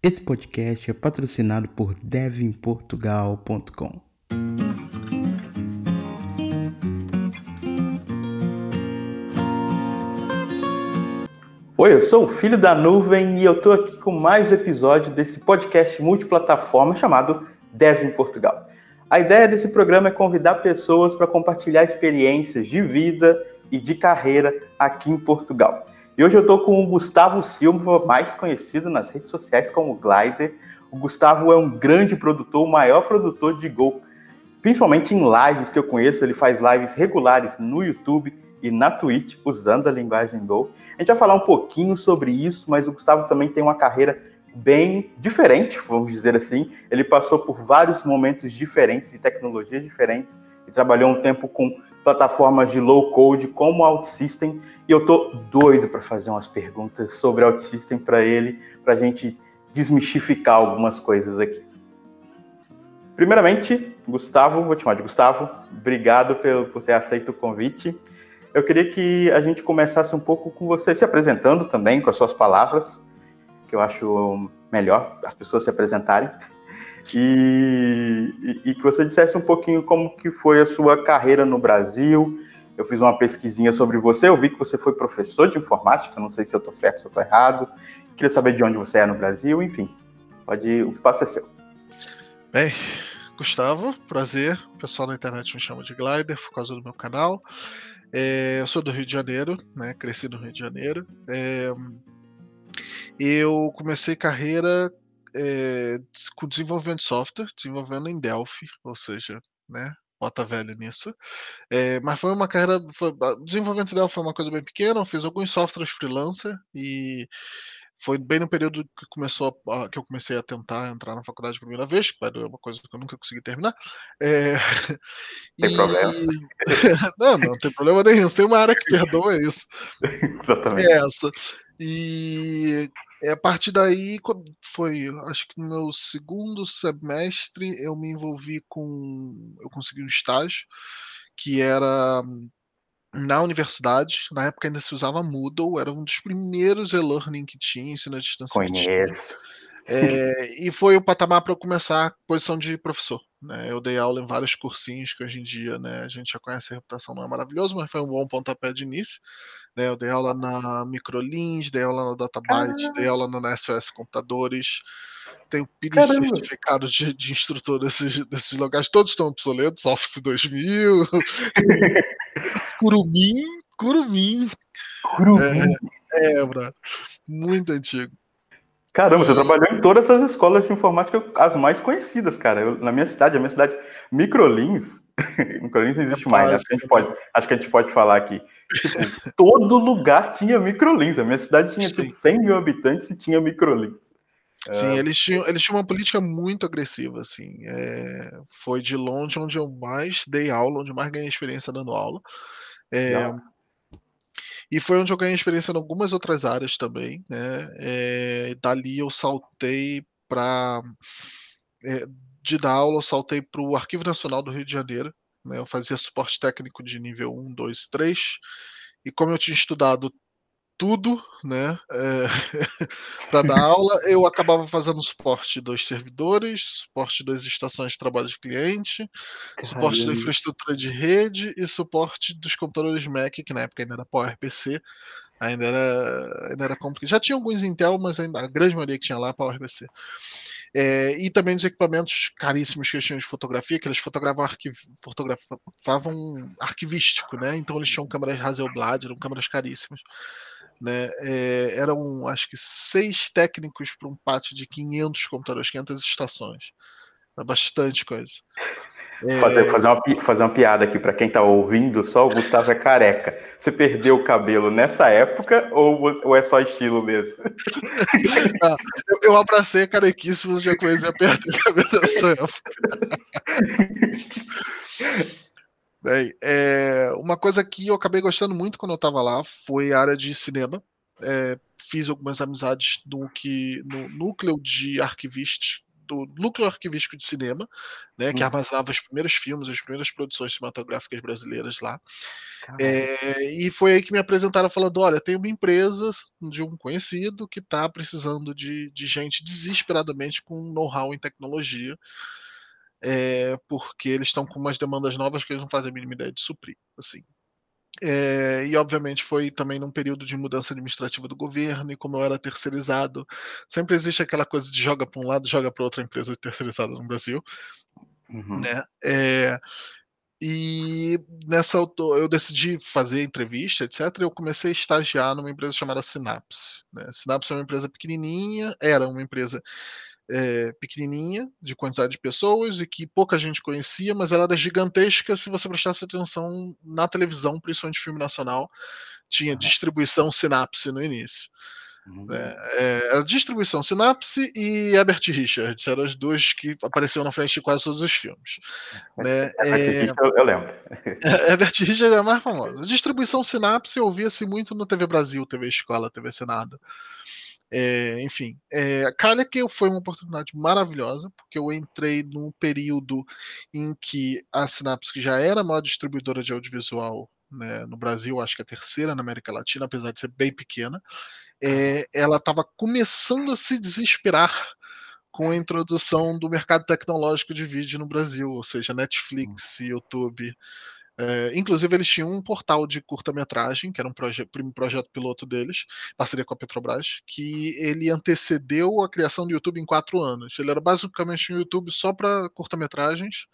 Esse podcast é patrocinado por devinportugal.com. Oi, eu sou o Filho da Nuvem e eu tô aqui com mais um episódio desse podcast multiplataforma chamado Dev em Portugal. A ideia desse programa é convidar pessoas para compartilhar experiências de vida e de carreira aqui em Portugal. E hoje eu estou com o Gustavo Silva, mais conhecido nas redes sociais como Glider. O Gustavo é um grande produtor, o maior produtor de Go, principalmente em lives que eu conheço. Ele faz lives regulares no YouTube e na Twitch usando a linguagem Go. A gente vai falar um pouquinho sobre isso, mas o Gustavo também tem uma carreira bem diferente, vamos dizer assim. Ele passou por vários momentos diferentes e tecnologias diferentes e trabalhou um tempo com plataformas de low code como OutSystem e eu tô doido para fazer umas perguntas sobre OutSystem para ele, para a gente desmistificar algumas coisas aqui. Primeiramente, Gustavo, vou te chamar de Gustavo, obrigado por, por ter aceito o convite. Eu queria que a gente começasse um pouco com você se apresentando também, com as suas palavras, que eu acho melhor as pessoas se apresentarem. E, e, que você dissesse um pouquinho como que foi a sua carreira no Brasil. Eu fiz uma pesquisinha sobre você, eu vi que você foi professor de informática, não sei se eu estou certo, se eu estou errado. Queria saber de onde você é no Brasil, enfim. Pode, o espaço é seu. Bem, Gustavo, prazer. O pessoal na internet me chama de Glider por causa do meu canal. É, eu sou do Rio de Janeiro, né? Cresci no Rio de Janeiro. É, eu comecei carreira é, com desenvolvimento de software, desenvolvendo em Delphi, ou seja, né? Bota velho nisso. É, mas foi uma carreira. Foi, desenvolvimento de Delphi foi uma coisa bem pequena. Eu fiz alguns softwares freelancer e foi bem no período que começou a, que eu comecei a tentar entrar na faculdade a primeira vez, que é uma coisa que eu nunca consegui terminar. É, tem e... problema. não, não tem problema nenhum. Tem uma área que perdoa isso. Exatamente. É essa. E é, a partir daí, foi, acho que no meu segundo semestre, eu me envolvi com. Eu consegui um estágio que era na universidade. Na época ainda se usava Moodle, era um dos primeiros e-learning que tinha, ensino à distância. Conheço. É, e foi o patamar para eu começar a posição de professor. Né? Eu dei aula em vários cursinhos que hoje em dia né, a gente já conhece a reputação, não é maravilhoso, mas foi um bom pontapé de início. Né? Eu dei aula na Microlins, dei aula na Databyte, Caramba. dei aula na SOS Computadores. Tenho pilhas certificados de, de instrutor desses, desses lugares, todos estão obsoletos, Office 2000, Curumim, Curumim. Curumim. É, é, bro, muito antigo. Caramba, você trabalhou em todas as escolas de informática, as mais conhecidas, cara. Eu, na minha cidade, a minha cidade, Microlins, Microlins não existe mais, acho que, a gente pode, acho que a gente pode falar aqui. Tipo, todo lugar tinha Microlins. A minha cidade tinha tipo 100 mil habitantes e tinha Microlins. Sim, é... eles, tinham, eles tinham uma política muito agressiva, assim. É, foi de longe onde eu mais dei aula, onde mais ganhei experiência dando aula. É, e foi onde eu ganhei experiência em algumas outras áreas também, né? É, dali eu saltei para é, de dar aula, eu saltei para o Arquivo Nacional do Rio de Janeiro. Né? Eu fazia suporte técnico de nível 1, 2, 3. E como eu tinha estudado tudo, né, é, para dar aula, eu acabava fazendo suporte dos servidores, suporte das estações de trabalho de cliente, Caramba. suporte da infraestrutura de rede e suporte dos computadores Mac, que na época ainda era PowerPC, ainda era, ainda era complicado. Já tinha alguns Intel, mas ainda, a grande maioria que tinha lá é PowerPC. É, e também os equipamentos caríssimos que eles tinham de fotografia, que eles fotografavam, arquiv fotografavam arquivístico, né? Então eles tinham câmeras Hasselblad, eram câmeras caríssimas. Né? É, eram acho que seis técnicos para um pátio de 500 computadores, 500 estações. Era bastante coisa. É... Fazer, fazer, uma, fazer uma piada aqui para quem está ouvindo, só o Gustavo é careca. Você perdeu o cabelo nessa época ou, ou é só estilo mesmo? Ah, eu, eu abracei mas já comecei a perder o cabelo nessa época. Bem, é, uma coisa que eu acabei gostando muito quando eu estava lá foi a área de cinema. É, fiz algumas amizades no, que, no núcleo de arquivistas do núcleo arquivístico de cinema, né, que uhum. armazenava os primeiros filmes, as primeiras produções cinematográficas brasileiras lá. É, e foi aí que me apresentaram falando: olha, tem uma empresa de um conhecido que está precisando de, de gente desesperadamente com know-how em tecnologia. É, porque eles estão com umas demandas novas que eles não fazem a mínima ideia de suprir. Assim, é, e obviamente foi também num período de mudança administrativa do governo, e como eu era terceirizado, sempre existe aquela coisa de joga para um lado, joga para outra empresa terceirizada no Brasil. Uhum. Né? É, e nessa eu decidi fazer entrevista, etc. Eu comecei a estagiar numa empresa chamada Synapse. Né? Synapse é uma empresa pequenininha, era uma empresa é, pequenininha, de quantidade de pessoas, e que pouca gente conhecia, mas ela era gigantesca se você prestasse atenção na televisão, principalmente filme nacional. Tinha uhum. distribuição Sinapse no início. Uhum. É, era distribuição Sinapse e Herbert Richards, eram as duas que apareciam na frente de quase todos os filmes. Né? É, eu, eu lembro. Herbert Richards é a mais famosa. Distribuição Sinapse ouvia-se muito no TV Brasil, TV Escola, TV Senado. É, enfim, é, calha que foi uma oportunidade maravilhosa, porque eu entrei num período em que a Synapse, que já era a maior distribuidora de audiovisual né, no Brasil, acho que a terceira na América Latina, apesar de ser bem pequena, é, ela estava começando a se desesperar com a introdução do mercado tecnológico de vídeo no Brasil, ou seja, Netflix, YouTube, é, inclusive, eles tinham um portal de curta-metragem, que era um proje primeiro projeto piloto deles, parceria com a Petrobras, que ele antecedeu a criação do YouTube em quatro anos. Ele era basicamente um YouTube só para curta-metragens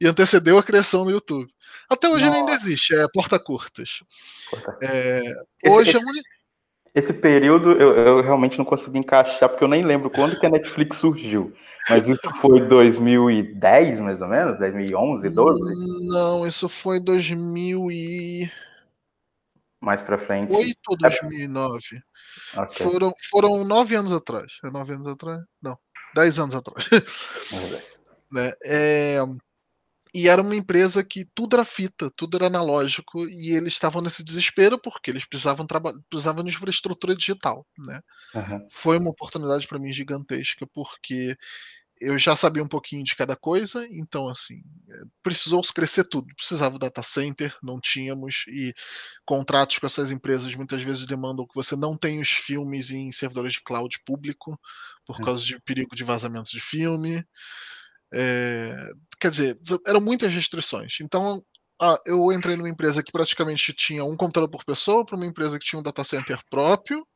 e antecedeu a criação do YouTube. Até hoje Nossa. ele ainda existe, é Porta Curtas. Porta. É, hoje esse, é esse período eu, eu, realmente não consegui encaixar, porque eu nem lembro quando que a Netflix surgiu. Mas isso foi 2010, mais ou menos? 2011, 12? Não, isso foi 2000 e... Mais pra frente. 8 ou 2009. Okay. Foram, foram nove anos atrás. É nove anos atrás? Não, dez anos atrás. né? É, e era uma empresa que tudo era fita, tudo era analógico, e eles estavam nesse desespero porque eles precisavam, precisavam de infraestrutura digital. Né? Uhum. Foi uma oportunidade para mim gigantesca, porque eu já sabia um pouquinho de cada coisa, então assim, eh, precisou crescer tudo. Precisava data center, não tínhamos, e contratos com essas empresas muitas vezes demandam que você não tenha os filmes em servidores de cloud público, por uhum. causa de perigo de vazamento de filme. É, quer dizer, eram muitas restrições. Então, ah, eu entrei numa empresa que praticamente tinha um computador por pessoa, para uma empresa que tinha um data center próprio,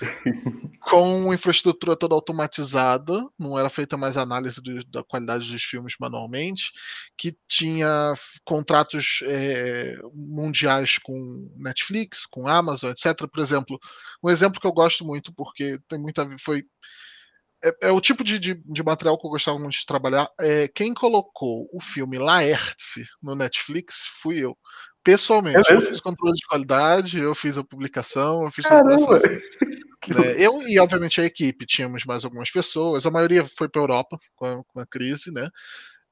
com infraestrutura toda automatizada, não era feita mais análise de, da qualidade dos filmes manualmente, que tinha contratos é, mundiais com Netflix, com Amazon, etc. Por exemplo, um exemplo que eu gosto muito, porque tem muita foi é, é, o tipo de, de, de, material que eu gostava muito de trabalhar. É, quem colocou o filme Laertes no Netflix fui eu. Pessoalmente, é eu fiz controle de qualidade, eu fiz a publicação, eu fiz né? Eu e, obviamente, a equipe. Tínhamos mais algumas pessoas, a maioria foi para a Europa com a, com a, crise, né?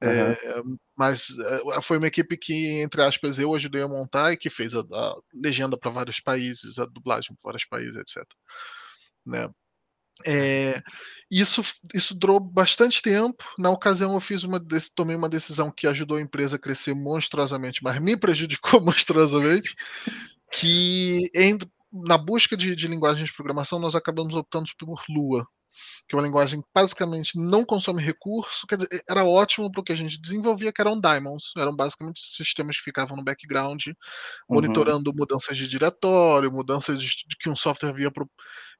Uhum. É, mas é, foi uma equipe que, entre aspas, eu ajudei a montar e que fez a, a legenda para vários países, a dublagem para vários países, etc. Né? É, isso, isso durou bastante tempo. Na ocasião, eu fiz uma tomei uma decisão que ajudou a empresa a crescer monstruosamente, mas me prejudicou monstruosamente. Que em, na busca de, de linguagem de programação, nós acabamos optando por Lua, que é uma linguagem que basicamente não consome recurso, quer dizer, era ótimo para o que a gente desenvolvia, que eram daemons, eram basicamente sistemas que ficavam no background, uhum. monitorando mudanças de diretório, mudanças de, de que um software via pro,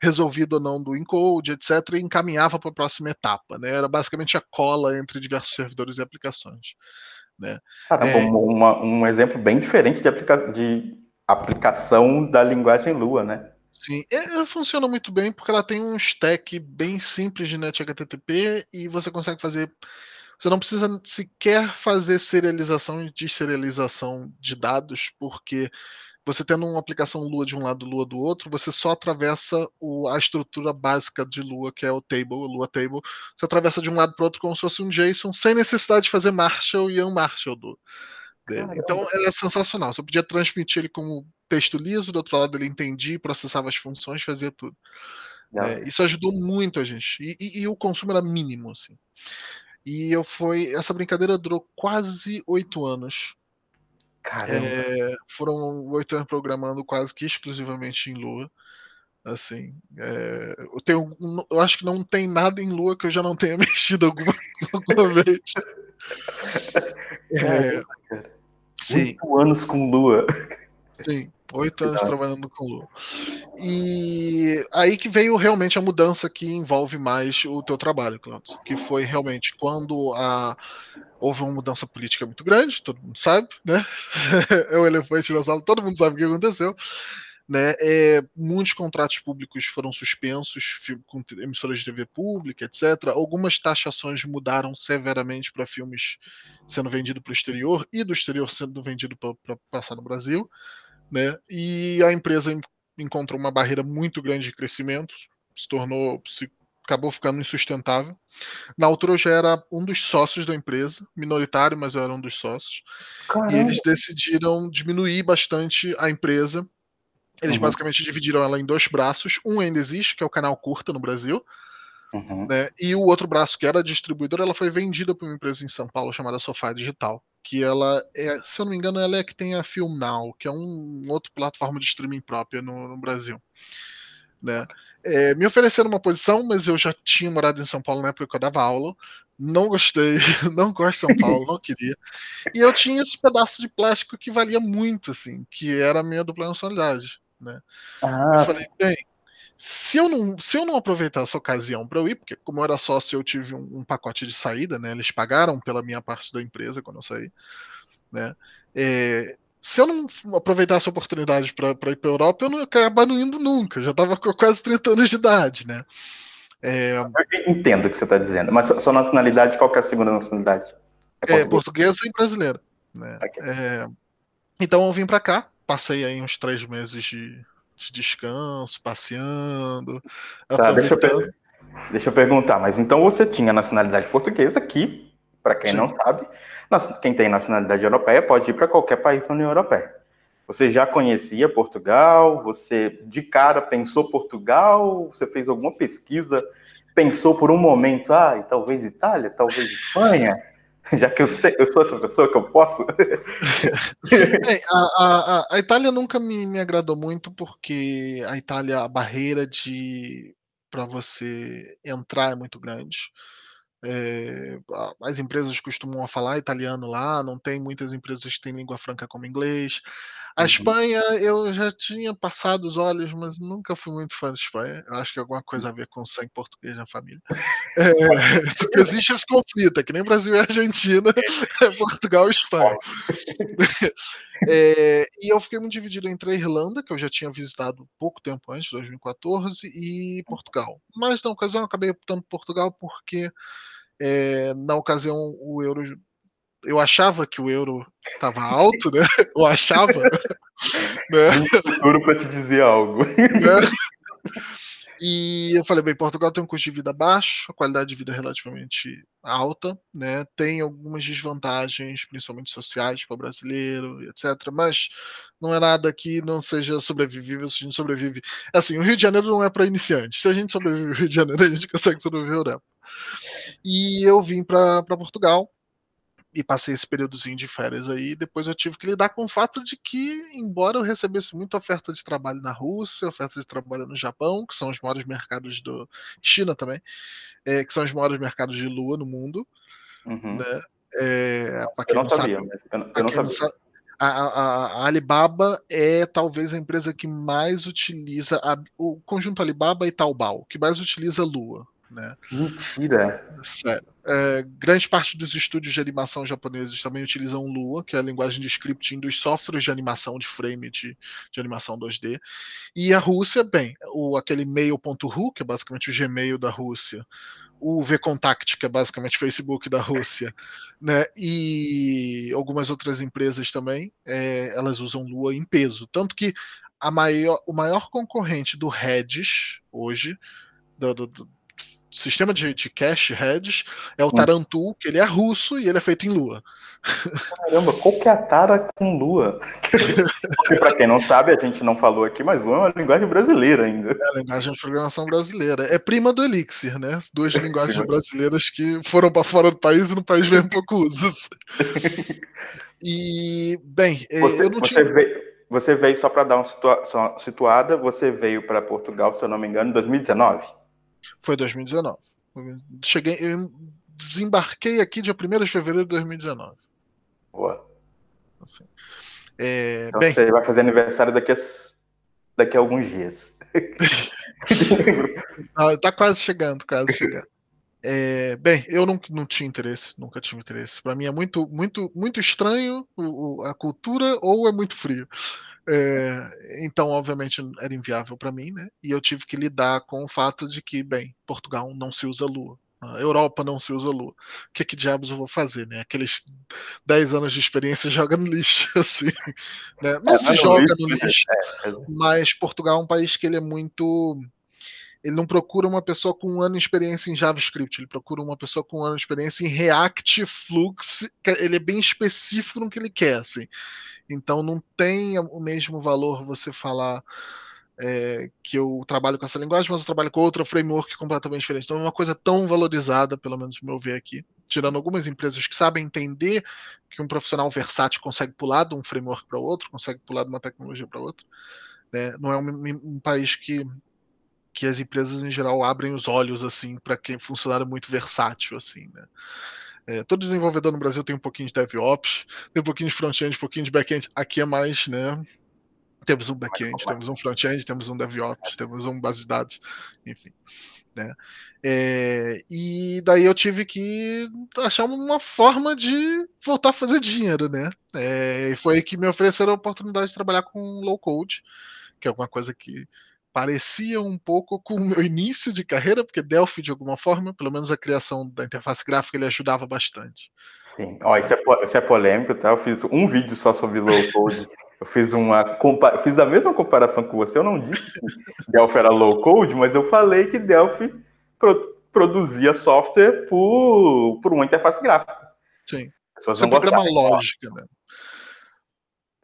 resolvido ou não do encode, etc., e encaminhava para a próxima etapa, né? Era basicamente a cola entre diversos servidores e aplicações. Né? Caramba, é... uma, um exemplo bem diferente de, aplica de aplicação da linguagem Lua, né? Sim, ela funciona muito bem porque ela tem um stack bem simples de net HTTP e você consegue fazer. Você não precisa sequer fazer serialização e deserialização de dados, porque você tendo uma aplicação Lua de um lado, Lua do outro, você só atravessa o, a estrutura básica de Lua, que é o table, o Lua table. Você atravessa de um lado para o outro como se fosse um JSON, sem necessidade de fazer Marshall e Unmarshall do, dele. Então ela é sensacional. Você podia transmitir ele como texto liso, do outro lado ele entendia, processava as funções, fazia tudo. Né? Isso ajudou muito a gente. E, e, e, o consumo era mínimo, assim. E eu fui. Essa brincadeira durou quase oito anos. Caramba. É, foram oito anos programando quase que exclusivamente em Lua. Assim, é, eu, tenho, eu acho que não tem nada em Lua que eu já não tenha mexido alguma, alguma vez. É, sim. Oito anos com Lua. Sim, oito anos trabalhando com Lua. E aí que veio realmente a mudança que envolve mais o teu trabalho, Cláudio. Que foi realmente quando a, houve uma mudança política muito grande, todo mundo sabe, né? é o elefante na sala, todo mundo sabe o que aconteceu. Né, é, muitos contratos públicos foram suspensos com emissoras de TV pública, etc. Algumas taxações mudaram severamente para filmes sendo vendido para o exterior e do exterior sendo vendido para passar no Brasil. Né, e a empresa encontrou uma barreira muito grande de crescimento, se tornou, se acabou ficando insustentável. Na altura eu já era um dos sócios da empresa, minoritário, mas eu era um dos sócios. Caramba. E eles decidiram diminuir bastante a empresa eles uhum. basicamente dividiram ela em dois braços. Um ainda existe, que é o canal Curta no Brasil. Uhum. Né? E o outro braço, que era distribuidora, ela foi vendida para uma empresa em São Paulo chamada Sofá Digital. Que ela é, se eu não me engano, ela é que tem a Film Now, que é um, um outro plataforma de streaming própria no, no Brasil. Né? É, me ofereceram uma posição, mas eu já tinha morado em São Paulo na época que eu dava aula. Não gostei, não gosto de São Paulo, não queria. E eu tinha esse pedaço de plástico que valia muito, assim, que era a minha dupla nacionalidade né? Ah, eu falei, bem, se eu não, se eu não aproveitar essa ocasião para eu ir, porque como eu era sócio, eu tive um, um, pacote de saída, né? Eles pagaram pela minha parte da empresa quando eu saí, né? É, se eu não aproveitar essa oportunidade para ir para Europa, eu não ia acabar não indo nunca. já estava com quase 30 anos de idade, né? É... Eu entendo o que você está dizendo, mas sua nacionalidade, qual é a segunda nacionalidade? É, é portuguesa e brasileira. Né? Okay. É... Então eu vim para cá, passei aí uns três meses de, de descanso, passeando. Tá, deixa, eu deixa eu perguntar, mas então você tinha nacionalidade portuguesa que, para quem Sim. não sabe, quem tem nacionalidade europeia pode ir para qualquer país da União Europeia. Você já conhecia Portugal? Você de cara pensou Portugal? Você fez alguma pesquisa? Pensou por um momento, ah, e talvez Itália, talvez Espanha? Já que eu, sei, eu sou essa pessoa que eu posso. é, a, a, a, Itália nunca me, me agradou muito porque a Itália, a barreira de para você entrar é muito grande. É, as empresas costumam falar italiano lá, não tem muitas empresas que têm língua franca como inglês. A uhum. Espanha, eu já tinha passado os olhos, mas nunca fui muito fã de Espanha. Eu acho que alguma coisa a ver com sangue português na família. É, existe esse conflito, é que nem Brasil e Argentina, é Portugal e Espanha. É, e eu fiquei muito dividido entre a Irlanda, que eu já tinha visitado pouco tempo antes, 2014, e Portugal. Mas na ocasião eu acabei optando por Portugal porque é, na ocasião o euro eu achava que o euro estava alto, né? Eu achava. né? Futuro para te dizer algo. Né? E eu falei, bem, Portugal tem um custo de vida baixo, a qualidade de vida é relativamente alta, né? Tem algumas desvantagens, principalmente sociais para o brasileiro, etc. Mas não é nada que não seja sobrevivível se a gente sobrevive. Assim, o Rio de Janeiro não é para iniciantes. Se a gente sobrevive ao Rio de Janeiro, a gente consegue sobreviver a Europa. E eu vim para Portugal e passei esse períodozinho de férias aí. Depois eu tive que lidar com o fato de que, embora eu recebesse muita oferta de trabalho na Rússia, oferta de trabalho no Japão, que são os maiores mercados do China também, é, que são os maiores mercados de lua no mundo, uhum. né? É, para quem não, não sabia, sabe, eu não, eu não sabia. Sabe, a, a, a, Alibaba é talvez a empresa que mais utiliza a, o conjunto Alibaba e Taobao, que mais utiliza Lua. Né? Mentira! Sério. É, grande parte dos estúdios de animação japoneses também utilizam Lua, que é a linguagem de scripting dos softwares de animação de frame de, de animação 2D. E a Rússia, bem, o, aquele mail.ru, que é basicamente o Gmail da Rússia, o VKontakte, que é basicamente o Facebook da Rússia, né? E algumas outras empresas também, é, elas usam Lua em peso. Tanto que a maior, o maior concorrente do Redis hoje, do, do, sistema de, de cache heads é o hum. Tarantu, que ele é russo e ele é feito em Lua. Caramba, qual que é a Tara com Lua? Porque, pra quem não sabe, a gente não falou aqui, mas Lua é uma linguagem brasileira ainda. É a linguagem de programação brasileira. É prima do Elixir, né? Duas linguagens brasileiras que foram para fora do país e no país vem pouco uso. E, bem, é, você, eu não você tinha. Veio, você veio, só para dar uma situa situada, você veio para Portugal, se eu não me engano, em 2019? Foi 2019. Cheguei, eu desembarquei aqui dia 1 de fevereiro de 2019. Boa. Assim, é, então bem, você vai fazer aniversário daqui a, daqui a alguns dias. não, tá quase chegando, quase chegando. É, bem, eu não, não tinha interesse, nunca tive interesse. Para mim é muito, muito, muito estranho o, a cultura ou é muito frio. É, então, obviamente, era inviável para mim, né? E eu tive que lidar com o fato de que, bem, Portugal não se usa lua. A Europa não se usa lua. O que, que diabos eu vou fazer, né? Aqueles 10 anos de experiência joga no lixo, assim. Né? Não é, se joga no lixo, é, é. mas Portugal é um país que ele é muito ele não procura uma pessoa com um ano de experiência em JavaScript, ele procura uma pessoa com um ano de experiência em React, Flux, ele é bem específico no que ele quer, assim. Então não tem o mesmo valor você falar é, que eu trabalho com essa linguagem, mas eu trabalho com outra framework completamente diferente. Então é uma coisa tão valorizada, pelo menos no meu ver aqui, tirando algumas empresas que sabem entender que um profissional versátil consegue pular de um framework para outro, consegue pular de uma tecnologia para outra. Né? Não é um, um, país que que as empresas em geral abrem os olhos assim para quem funcionário muito versátil assim, né? É, todo desenvolvedor no Brasil tem um pouquinho de DevOps, tem um pouquinho de front-end, um pouquinho de back-end. Aqui é mais, né? Temos um back-end, temos um front-end, temos um DevOps, temos um base de dados, enfim. Né? É, e daí eu tive que achar uma forma de voltar a fazer dinheiro, né? É, e foi aí que me ofereceram a oportunidade de trabalhar com low code, que é alguma coisa que parecia um pouco com o meu início de carreira, porque Delphi, de alguma forma, pelo menos a criação da interface gráfica, ele ajudava bastante. Sim, ó, isso, é, isso é polêmico, tá? Eu fiz um vídeo só sobre low code. Eu fiz uma fiz a mesma comparação com você. Eu não disse que Delphi era low code, mas eu falei que Delphi pro, produzia software por, por uma interface gráfica. Sim. Você é um programa lógica, né?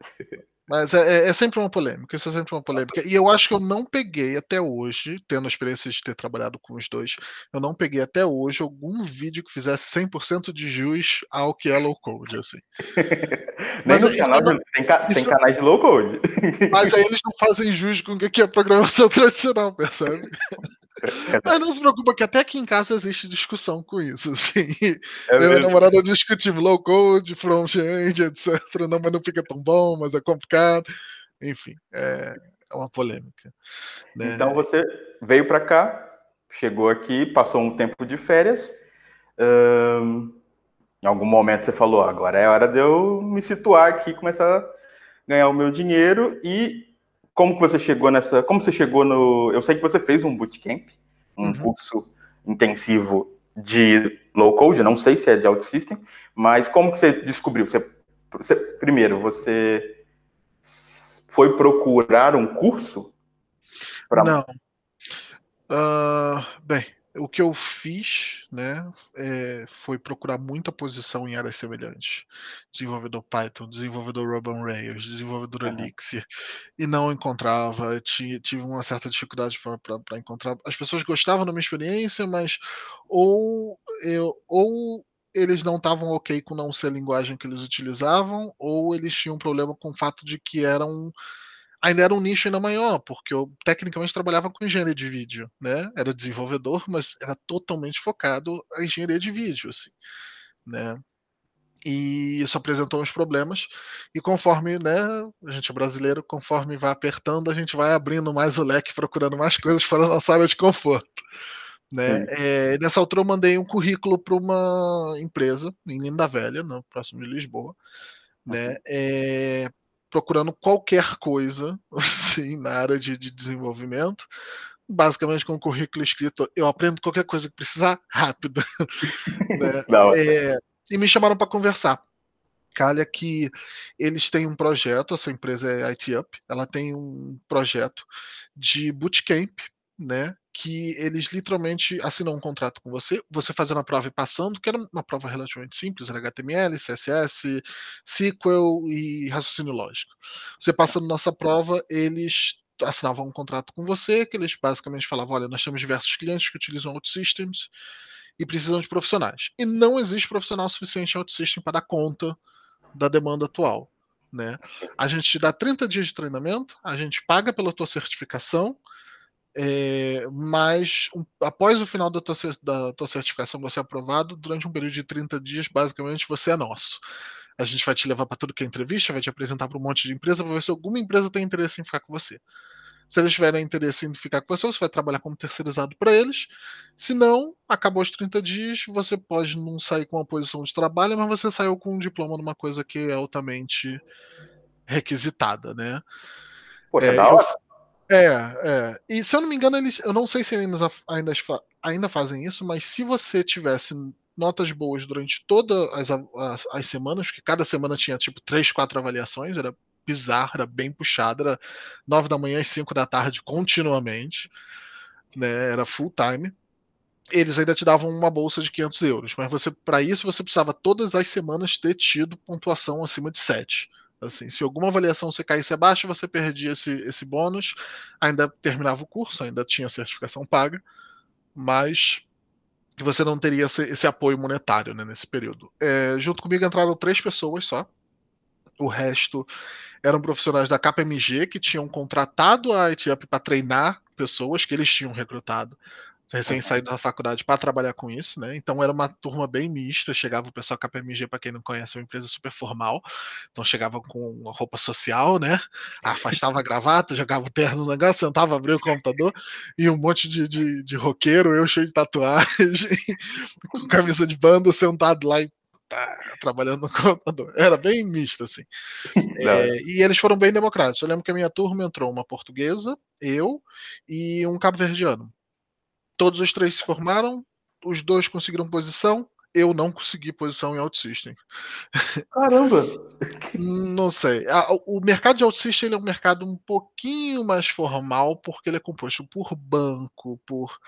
Mas é, é, é, sempre uma polêmica, isso é sempre uma polêmica. E eu acho que eu não peguei até hoje, tendo a experiência de ter trabalhado com os dois, eu não peguei até hoje algum vídeo que fizesse 100% de jus ao que é low code, assim. Nem mas, canal não, de, tem, ca, tem canais de low code. Mas aí eles não fazem jus com o que é programação tradicional, percebe? Mas não se preocupa que até aqui em casa existe discussão com isso. Assim. É eu a namorada discutimos low code, front-end, etc. Não, mas não fica tão bom, mas é complicado. Enfim, é, é uma polêmica. Né? Então você veio para cá, chegou aqui, passou um tempo de férias. Hum, em algum momento você falou, agora é hora de eu me situar aqui, começar a ganhar o meu dinheiro e como que você chegou nessa. Como você chegou no. Eu sei que você fez um bootcamp, um uhum. curso intensivo de low code, não sei se é de OutSystem, mas como que você descobriu? Você, você, primeiro, você foi procurar um curso? Pra... Não. Uh, bem, o que eu fiz, né, é, foi procurar muita posição em áreas semelhantes. Desenvolvedor Python, desenvolvedor Ruby on Rails, desenvolvedor uhum. Elixir, e não encontrava. Tive uma certa dificuldade para encontrar. As pessoas gostavam da minha experiência, mas ou eu ou eles não estavam ok com não ser a linguagem que eles utilizavam, ou eles tinham um problema com o fato de que eram ainda era um nicho ainda maior, porque eu tecnicamente trabalhava com engenharia de vídeo, né? Era desenvolvedor, mas era totalmente focado a engenharia de vídeo, assim, né? E isso apresentou uns problemas, e conforme, né, a gente é brasileiro, conforme vai apertando, a gente vai abrindo mais o leque, procurando mais coisas fora da nossa área de conforto. Né? É, nessa altura eu mandei um currículo para uma empresa em Linda Velha, no próximo de Lisboa, né? É, procurando qualquer coisa assim, na área de, de desenvolvimento. Basicamente, com o currículo escrito, eu aprendo qualquer coisa que precisar rápido. né? é, e me chamaram para conversar. Calha que eles têm um projeto, essa empresa é IT Up, ela tem um projeto de bootcamp né? Que eles literalmente assinam um contrato com você, você fazendo a prova e passando, que era uma prova relativamente simples, era HTML, CSS, SQL e raciocínio lógico. Você passando nossa prova, eles assinavam um contrato com você, que eles basicamente falavam: olha, nós temos diversos clientes que utilizam OutSystems e precisam de profissionais. E não existe profissional suficiente em OutSystem para dar conta da demanda atual. Né? A gente te dá 30 dias de treinamento, a gente paga pela tua certificação, é, mas um, após o final da tua, da tua certificação você é aprovado, durante um período de 30 dias, basicamente você é nosso. A gente vai te levar para tudo que é entrevista, vai te apresentar para um monte de empresa para ver se alguma empresa tem interesse em ficar com você. Se eles tiverem interesse em ficar com você, você vai trabalhar como terceirizado para eles. Se não, acabou os 30 dias, você pode não sair com uma posição de trabalho, mas você saiu com um diploma numa coisa que é altamente requisitada, né? Poxa, é, da hora. É, é. E se eu não me engano, eles, eu não sei se eles ainda, ainda fazem isso, mas se você tivesse notas boas durante todas as, as, as, semanas, porque cada semana tinha tipo três, quatro avaliações, era bizarro, era bem puxado, era nove da manhã às cinco da tarde continuamente, né, era full time. Eles ainda te davam uma bolsa de 500 euros, mas você para isso você precisava todas as semanas ter tido pontuação acima de 7. Assim, se alguma avaliação você caísse abaixo, você perdia esse, esse bônus, ainda terminava o curso, ainda tinha certificação paga, mas você não teria esse, esse apoio monetário né, nesse período. É, junto comigo entraram três pessoas só. O resto eram profissionais da KPMG que tinham contratado a ITUP para treinar pessoas que eles tinham recrutado recém saído da faculdade para trabalhar com isso, né? Então era uma turma bem mista, chegava o pessoal KPMG, para quem não conhece, é uma empresa super formal. Então chegava com uma roupa social, né? Afastava a gravata, jogava o terno no negócio, sentava, abria o computador e um monte de, de, de roqueiro, eu cheio de tatuagem, com camisa de banda, sentado lá e trabalhando no computador. Era bem misto, assim. É, e eles foram bem democráticos. Eu lembro que a minha turma entrou uma portuguesa, eu e um cabo-verdiano. Todos os três se formaram, os dois conseguiram posição, eu não consegui posição em OutSystem. Caramba! não sei. O mercado de OutSystem é um mercado um pouquinho mais formal, porque ele é composto por banco, por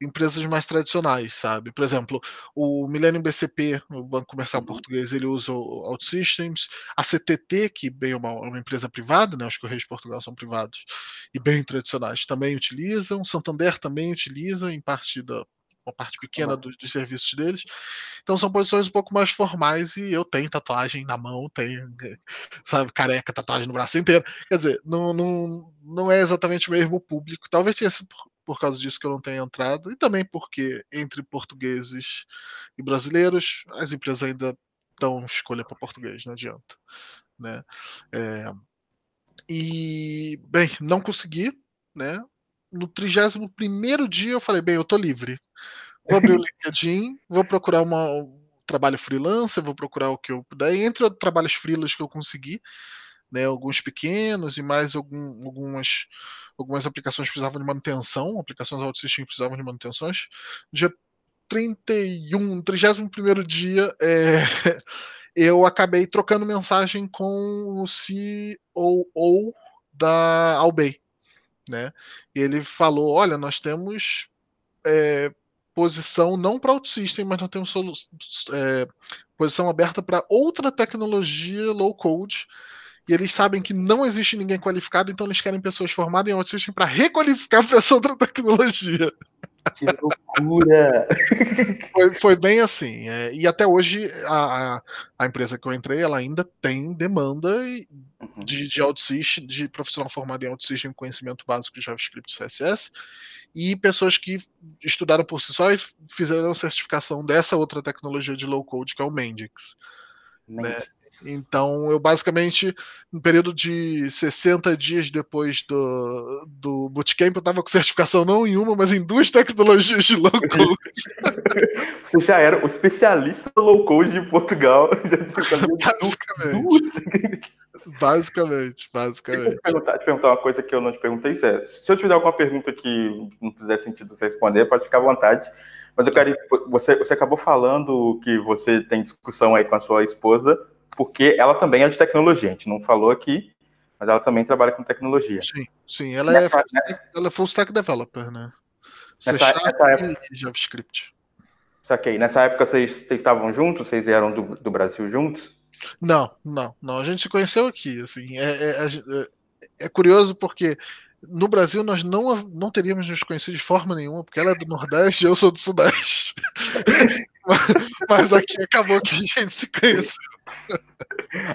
empresas mais tradicionais, sabe? Por exemplo, o Millennium BCP, o Banco Comercial uhum. Português, ele usa o OutSystems. A CTT, que bem é uma, uma, empresa privada, né? Os Correios de Portugal são privados e bem tradicionais, também utilizam. Santander também utiliza, em parte da uma parte pequena dos, dos serviços deles. Então são posições um pouco mais formais e eu tenho tatuagem na mão, tenho, sabe, careca, tatuagem no braço inteiro. Quer dizer, não, não, não é exatamente o mesmo público. Talvez tenha sido por causa disso que eu não tenho entrado, e também porque entre portugueses e brasileiros, as empresas ainda dão escolha para português, não adianta. Né? É, e, bem, não consegui, né? No 31 dia eu falei, bem, eu tô livre. Vou abrir o LinkedIn, vou procurar uma, um trabalho freelancer, vou procurar o que eu puder. Entre os trabalhos freelas que eu consegui, né, alguns pequenos e mais algum, algumas algumas aplicações precisavam de manutenção, aplicações OutSystem precisavam de manutenções. Dia 31, 31 dia, é, eu acabei trocando mensagem com o COO da Albay, né? E ele falou: olha, nós temos é, posição não para OutSystem, mas nós temos é, posição aberta para outra tecnologia low code e eles sabem que não existe ninguém qualificado, então eles querem pessoas formadas em OutSystem para requalificar para essa outra tecnologia. Que loucura! foi, foi, bem assim. É, e até hoje a, a, a, empresa que eu entrei, ela ainda tem demanda uhum. de, de OutSystem, de profissional formado em OutSystem conhecimento básico de JavaScript e CSS, e pessoas que estudaram por si só e fizeram certificação dessa outra tecnologia de low code, que é o Mendix. Né? Então, eu basicamente, no período de 60 dias depois do, do bootcamp, eu estava com certificação não em uma, mas em duas tecnologias de low code. Você já era o especialista low code de Portugal. basicamente. Basicamente, basicamente. Eu perguntar, te perguntar uma coisa que eu não te perguntei. É, se eu te fizer alguma pergunta que não fizer sentido você responder, pode ficar à vontade. Mas eu quero. Você, você acabou falando que você tem discussão aí com a sua esposa porque ela também é de tecnologia. A gente não falou aqui, mas ela também trabalha com tecnologia. Sim, sim. Ela, é, né? ela é full stack developer, né? Nessa, nessa época, e JavaScript. Saquei. Nessa época vocês, vocês estavam juntos? Vocês vieram do, do Brasil juntos? Não, não, não. A gente se conheceu aqui. Assim, é, é, é, é curioso porque no Brasil nós não, não teríamos nos conhecido de forma nenhuma, porque ela é do Nordeste e eu sou do Sudeste. Mas aqui acabou que a gente se conheceu.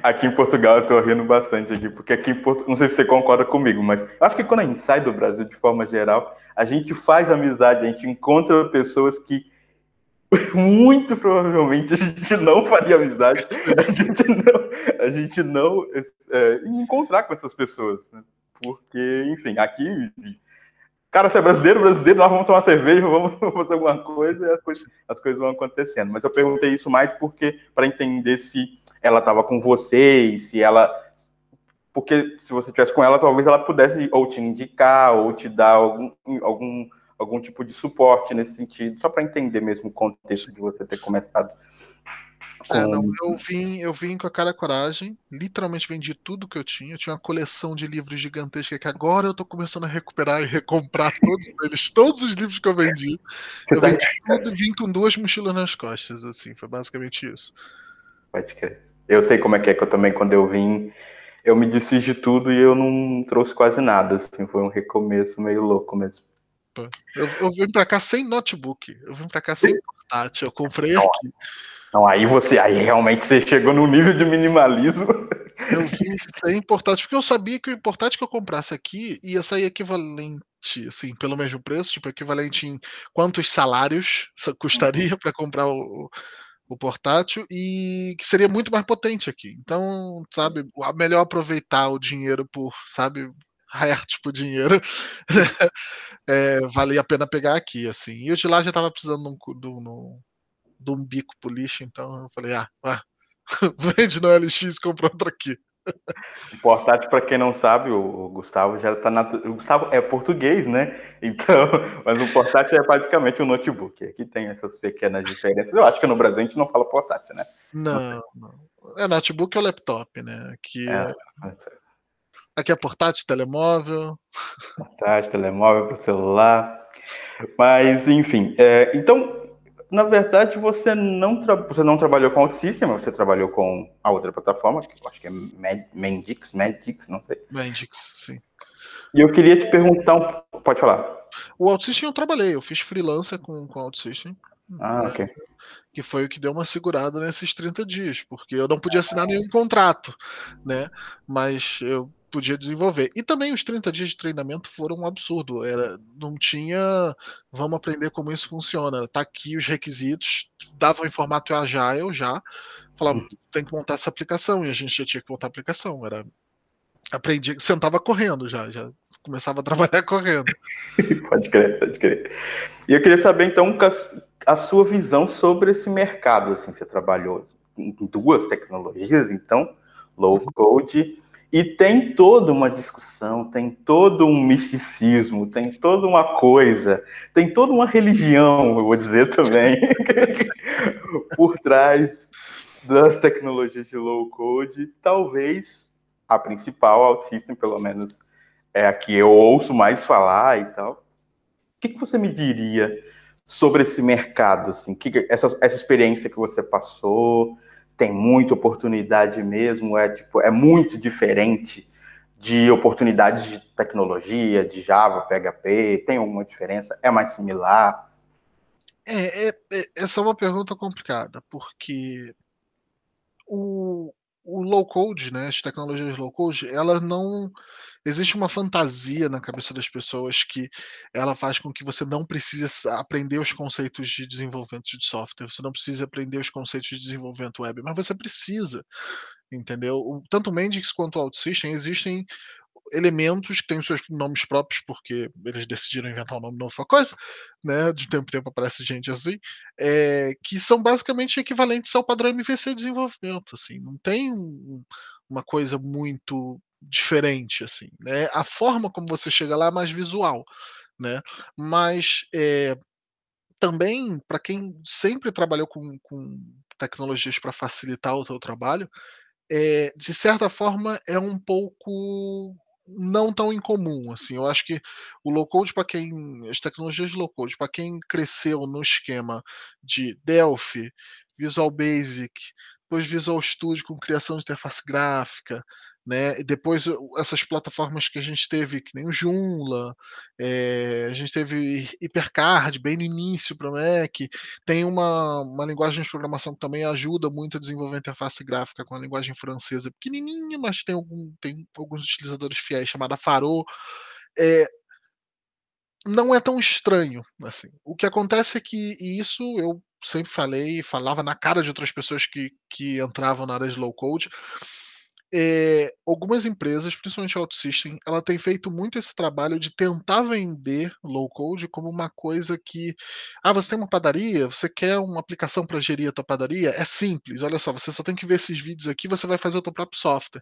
Aqui em Portugal eu tô rindo bastante aqui, porque aqui em Portugal, não sei se você concorda comigo, mas acho que quando a gente sai do Brasil de forma geral, a gente faz amizade, a gente encontra pessoas que muito provavelmente a gente não faria amizade, a gente não, a gente não é, encontrar com essas pessoas, né? porque, enfim, aqui, cara, você é brasileiro, brasileiro, nós vamos tomar cerveja, vamos fazer alguma coisa e as coisas, as coisas vão acontecendo. Mas eu perguntei isso mais porque para entender se ela estava com você e se ela porque se você tivesse com ela, talvez ela pudesse ou te indicar ou te dar algum, algum algum tipo de suporte nesse sentido, só para entender mesmo o contexto de você ter começado. Com... É, não, eu vim, eu vim com a cara e coragem, literalmente vendi tudo que eu tinha. Eu tinha uma coleção de livros gigantesca que agora eu estou começando a recuperar e recomprar todos eles, todos os livros que eu vendi. Eu tá vendi tudo e vim com duas mochilas nas costas, assim, foi basicamente isso. Pode crer. Eu sei como é que é que eu também, quando eu vim, eu me desfiz de tudo e eu não trouxe quase nada, assim, foi um recomeço meio louco mesmo. Eu, eu vim para cá sem notebook. Eu vim para cá sem portátil. Eu comprei não, aqui. Não, aí você, aí realmente você chegou no nível de minimalismo. Eu vim sem portátil, porque eu sabia que o portátil que eu comprasse aqui ia sair equivalente, assim, pelo mesmo preço, tipo, equivalente em quantos salários custaria para comprar o, o portátil e que seria muito mais potente aqui. Então, sabe, melhor aproveitar o dinheiro por, sabe, rare, tipo, dinheiro, é, valia a pena pegar aqui, assim. E eu de lá já tava precisando de um, de um, de um bico pro lixo, então eu falei, ah, ah vende no LX e compra outro aqui. O portátil, para quem não sabe, o Gustavo já tá na. O Gustavo é português, né? Então, mas o portátil é basicamente um notebook. Aqui tem essas pequenas diferenças. Eu acho que no Brasil a gente não fala portátil, né? Não, não. É notebook ou laptop, né? Que é, é... Aqui é portátil, telemóvel. Portátil, telemóvel para celular. Mas, enfim. É, então, na verdade, você não, você não trabalhou com OutSystem, você trabalhou com a outra plataforma, que eu acho que é Mendix, Mendix, não sei. Mendix, sim. E eu queria te perguntar, um... pode falar. O OutSystem eu trabalhei, eu fiz freelancer com, com o OutSystem. Ah, é, ok. Que foi o que deu uma segurada nesses 30 dias, porque eu não podia assinar nenhum contrato, né? Mas eu podia desenvolver. E também os 30 dias de treinamento foram um absurdo. Era, não tinha vamos aprender como isso funciona. Tá aqui os requisitos, davam em formato agile já. Falava, uhum. tem que montar essa aplicação, e a gente já tinha que montar a aplicação. Era aprendi, sentava correndo já, já começava a trabalhar correndo. pode crer, pode crer. E eu queria saber então a, a sua visão sobre esse mercado, assim, você trabalhou em duas tecnologias, então, low code e tem toda uma discussão, tem todo um misticismo, tem toda uma coisa, tem toda uma religião, eu vou dizer também, por trás das tecnologias de low code. Talvez a principal, OutSystem, pelo menos é a que eu ouço mais falar e tal. O que, que você me diria sobre esse mercado? Assim? Que, essa, essa experiência que você passou, tem muita oportunidade mesmo, é tipo, é muito diferente de oportunidades de tecnologia, de Java, PHP, tem alguma diferença? É mais similar? É, é, é essa é uma pergunta complicada, porque o, o low code, né, as tecnologias low code, elas não existe uma fantasia na cabeça das pessoas que ela faz com que você não precise aprender os conceitos de desenvolvimento de software, você não precisa aprender os conceitos de desenvolvimento web, mas você precisa, entendeu? Tanto o Mendix quanto o OutSystem existem elementos que têm seus nomes próprios, porque eles decidiram inventar um nome novo para coisa, né? De tempo em tempo aparece gente assim, é, que são basicamente equivalentes ao padrão MVC de desenvolvimento, assim, não tem um, uma coisa muito diferente, assim, né? A forma como você chega lá é mais visual, né? Mas é, também para quem sempre trabalhou com, com tecnologias para facilitar o seu trabalho, é, de certa forma, é um pouco não tão incomum, assim. Eu acho que o low code para quem as tecnologias de low code para quem cresceu no esquema de Delphi, Visual Basic, depois Visual Studio com criação de interface gráfica, né? E depois essas plataformas que a gente teve, que nem o Joomla, é, a gente teve HyperCard bem no início para Mac, tem uma, uma linguagem de programação que também ajuda muito a desenvolver interface gráfica com a linguagem francesa pequenininha, mas tem, algum, tem alguns utilizadores fiéis chamada Faro. É, não é tão estranho assim. O que acontece é que e isso eu sempre falei, falava na cara de outras pessoas que, que entravam na área de low code. É, algumas empresas, principalmente a OutSystem, ela tem feito muito esse trabalho de tentar vender low code como uma coisa que, ah, você tem uma padaria, você quer uma aplicação para gerir a tua padaria? É simples, olha só, você só tem que ver esses vídeos aqui, você vai fazer o teu próprio software.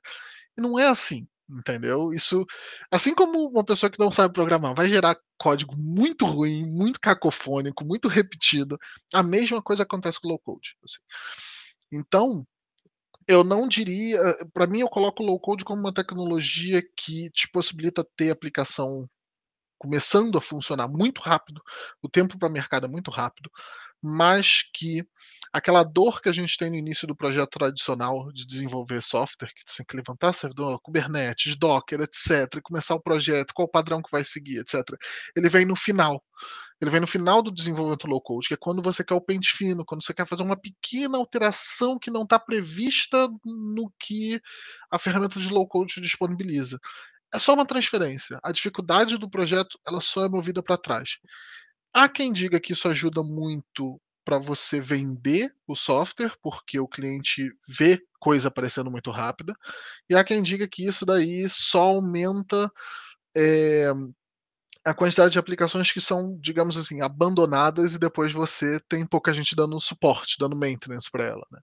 E não é assim entendeu? Isso, assim como uma pessoa que não sabe programar vai gerar código muito ruim, muito cacofônico, muito repetido, a mesma coisa acontece com low code. Assim. Então, eu não diria, para mim eu coloco o low code como uma tecnologia que te possibilita ter aplicação começando a funcionar muito rápido, o tempo para mercado é muito rápido, mas que aquela dor que a gente tem no início do projeto tradicional de desenvolver software, que tem que levantar servidor, Kubernetes, Docker, etc., começar o projeto, qual o padrão que vai seguir, etc., ele vem no final. Ele vem no final do desenvolvimento low code, que é quando você quer o pente fino, quando você quer fazer uma pequena alteração que não está prevista no que a ferramenta de low code disponibiliza. É só uma transferência. A dificuldade do projeto ela só é movida para trás. Há quem diga que isso ajuda muito para você vender o software, porque o cliente vê coisa aparecendo muito rápida, e há quem diga que isso daí só aumenta é, a quantidade de aplicações que são, digamos assim, abandonadas e depois você tem pouca gente dando suporte, dando maintenance para ela. Né?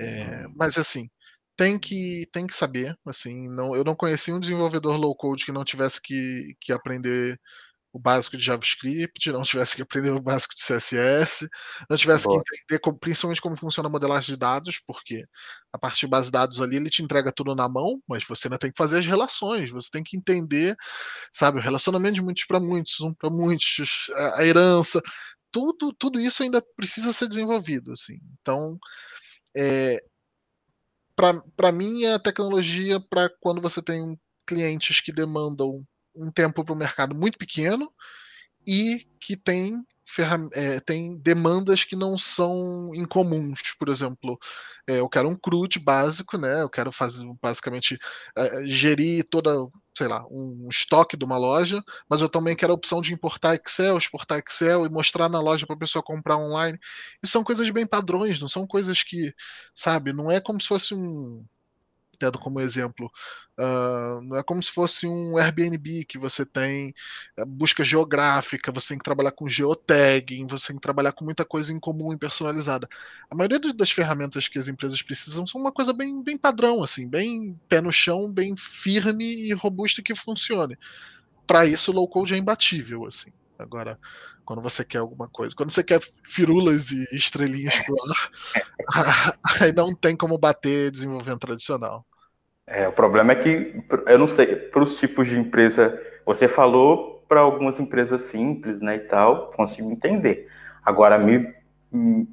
É, mas assim, tem que, tem que saber, assim, não, eu não conheci um desenvolvedor low code que não tivesse que, que aprender o básico de JavaScript, não tivesse que aprender o básico de CSS, não tivesse Boa. que entender como, principalmente como funciona a modelagem de dados, porque a parte de base de dados ali ele te entrega tudo na mão, mas você ainda tem que fazer as relações, você tem que entender, sabe, o relacionamento de muitos para muitos, um para muitos, a herança, tudo, tudo isso ainda precisa ser desenvolvido, assim. Então, é, para mim é a tecnologia para quando você tem clientes que demandam um tempo para o mercado muito pequeno e que tem, é, tem demandas que não são incomuns. Por exemplo, é, eu quero um CRUD básico, né? Eu quero fazer basicamente é, gerir toda, sei lá, um estoque de uma loja, mas eu também quero a opção de importar Excel, exportar Excel e mostrar na loja para a pessoa comprar online. Isso são coisas bem padrões, não são coisas que, sabe, não é como se fosse um como exemplo. Uh, não é como se fosse um Airbnb que você tem uh, busca geográfica, você tem que trabalhar com geotagging, você tem que trabalhar com muita coisa em comum e personalizada. A maioria das ferramentas que as empresas precisam são uma coisa bem, bem padrão, assim, bem pé no chão, bem firme e robusta que funcione. Para isso, low code é imbatível, assim. Agora, quando você quer alguma coisa, quando você quer firulas e estrelinhas pro ar, aí não tem como bater desenvolvendo tradicional. É, o problema é que, eu não sei, para os tipos de empresa, você falou para algumas empresas simples, né, e tal, consigo entender. Agora, me,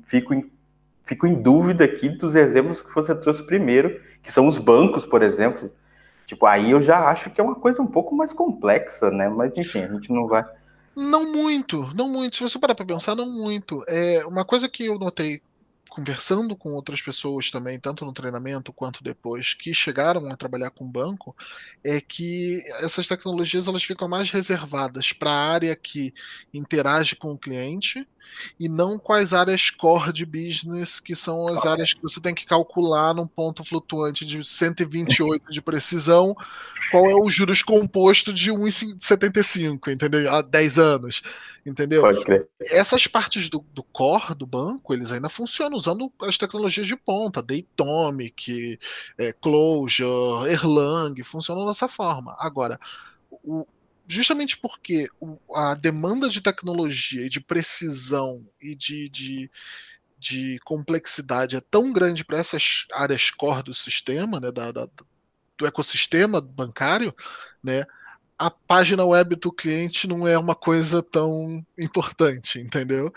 fico, em, fico em dúvida aqui dos exemplos que você trouxe primeiro, que são os bancos, por exemplo. Tipo, aí eu já acho que é uma coisa um pouco mais complexa, né, mas enfim, a gente não vai... Não muito, não muito. Se você parar para pensar, não muito. É uma coisa que eu notei conversando com outras pessoas também, tanto no treinamento quanto depois, que chegaram a trabalhar com banco, é que essas tecnologias elas ficam mais reservadas para a área que interage com o cliente e não com as áreas core de business, que são as áreas que você tem que calcular num ponto flutuante de 128 de precisão, qual é o juros composto de 1,75, entendeu? Há 10 anos entendeu? Essas partes do, do, core do banco, eles ainda funcionam usando as tecnologias de ponta, Datomic, é, Clojure, Erlang, funcionam dessa forma. Agora, o, justamente porque a demanda de tecnologia e de precisão e de, de de complexidade é tão grande para essas áreas core do sistema, né, da, da, do ecossistema bancário, né, a página web do cliente não é uma coisa tão importante, entendeu?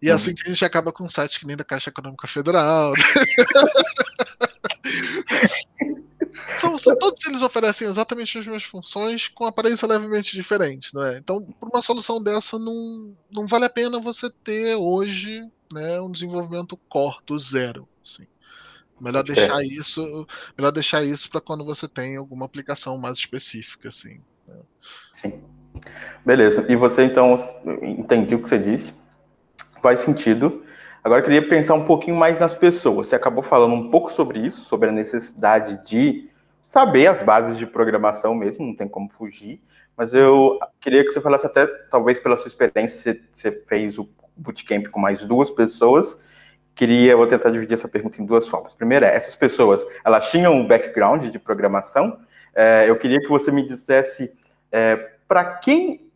E é assim que a gente acaba com um site que nem da Caixa Econômica Federal. todos eles oferecem exatamente as mesmas funções com aparência levemente diferente, não é? Então, por uma solução dessa, não, não vale a pena você ter hoje né, um desenvolvimento core do zero. Assim. Melhor deixar isso, melhor deixar isso para quando você tem alguma aplicação mais específica, assim. Né? Sim. Beleza. E você então entendi o que você disse. Faz sentido. Agora eu queria pensar um pouquinho mais nas pessoas. Você acabou falando um pouco sobre isso, sobre a necessidade de saber as bases de programação mesmo, não tem como fugir. Mas eu queria que você falasse até, talvez pela sua experiência, você fez o bootcamp com mais duas pessoas. Queria, vou tentar dividir essa pergunta em duas formas. Primeira, essas pessoas, elas tinham um background de programação. É, eu queria que você me dissesse é, para quem,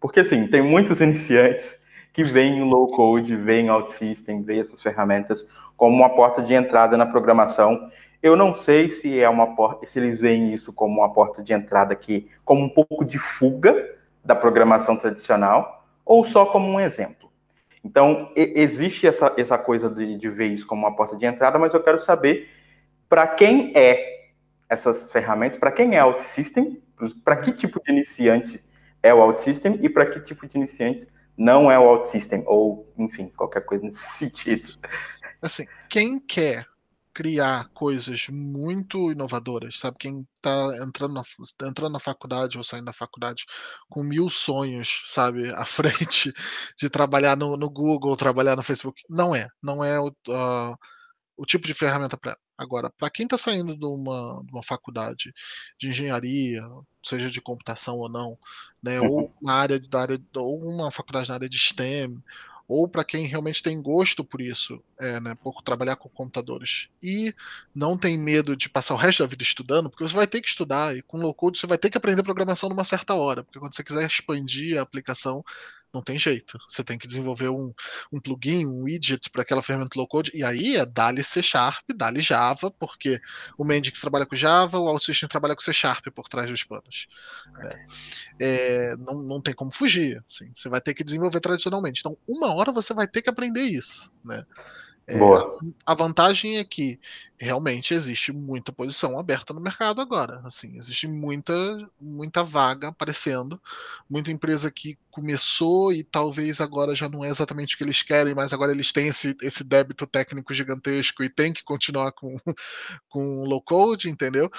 porque assim tem muitos iniciantes que veem o low code, veem OutSystem, veem essas ferramentas como uma porta de entrada na programação. Eu não sei se é uma porta, se eles veem isso como uma porta de entrada aqui, como um pouco de fuga da programação tradicional, ou só como um exemplo. Então, existe essa, essa coisa de, de ver isso como uma porta de entrada, mas eu quero saber para quem é essas ferramentas, para quem é OutSystem, para que tipo de iniciante é o OutSystem e para que tipo de iniciante não é o OutSystem, ou, enfim, qualquer coisa nesse sentido. Assim, quem quer criar coisas muito inovadoras, sabe? Quem está entrando na, entrando na faculdade ou saindo da faculdade com mil sonhos, sabe? À frente de trabalhar no, no Google, trabalhar no Facebook. Não é. Não é o, uh, o tipo de ferramenta para Agora, para quem está saindo de uma, de uma faculdade de engenharia, seja de computação ou não, né, uhum. ou uma área, da área ou uma faculdade na área de STEM, ou para quem realmente tem gosto por isso, é, né, por trabalhar com computadores. E não tem medo de passar o resto da vida estudando, porque você vai ter que estudar e com low code você vai ter que aprender programação numa certa hora, porque quando você quiser expandir a aplicação, não tem jeito. Você tem que desenvolver um, um plugin, um widget para aquela ferramenta low code, e aí é dali C Sharp, dali Java, porque o Mendix trabalha com Java, o OutSystem trabalha com C Sharp por trás dos panos. É, é, não, não tem como fugir. Assim, você vai ter que desenvolver tradicionalmente. Então, uma hora você vai ter que aprender isso. Né? É, a vantagem é que realmente existe muita posição aberta no mercado agora. Assim, existe muita, muita vaga aparecendo, muita empresa que começou e talvez agora já não é exatamente o que eles querem, mas agora eles têm esse, esse débito técnico gigantesco e tem que continuar com, com low code, entendeu?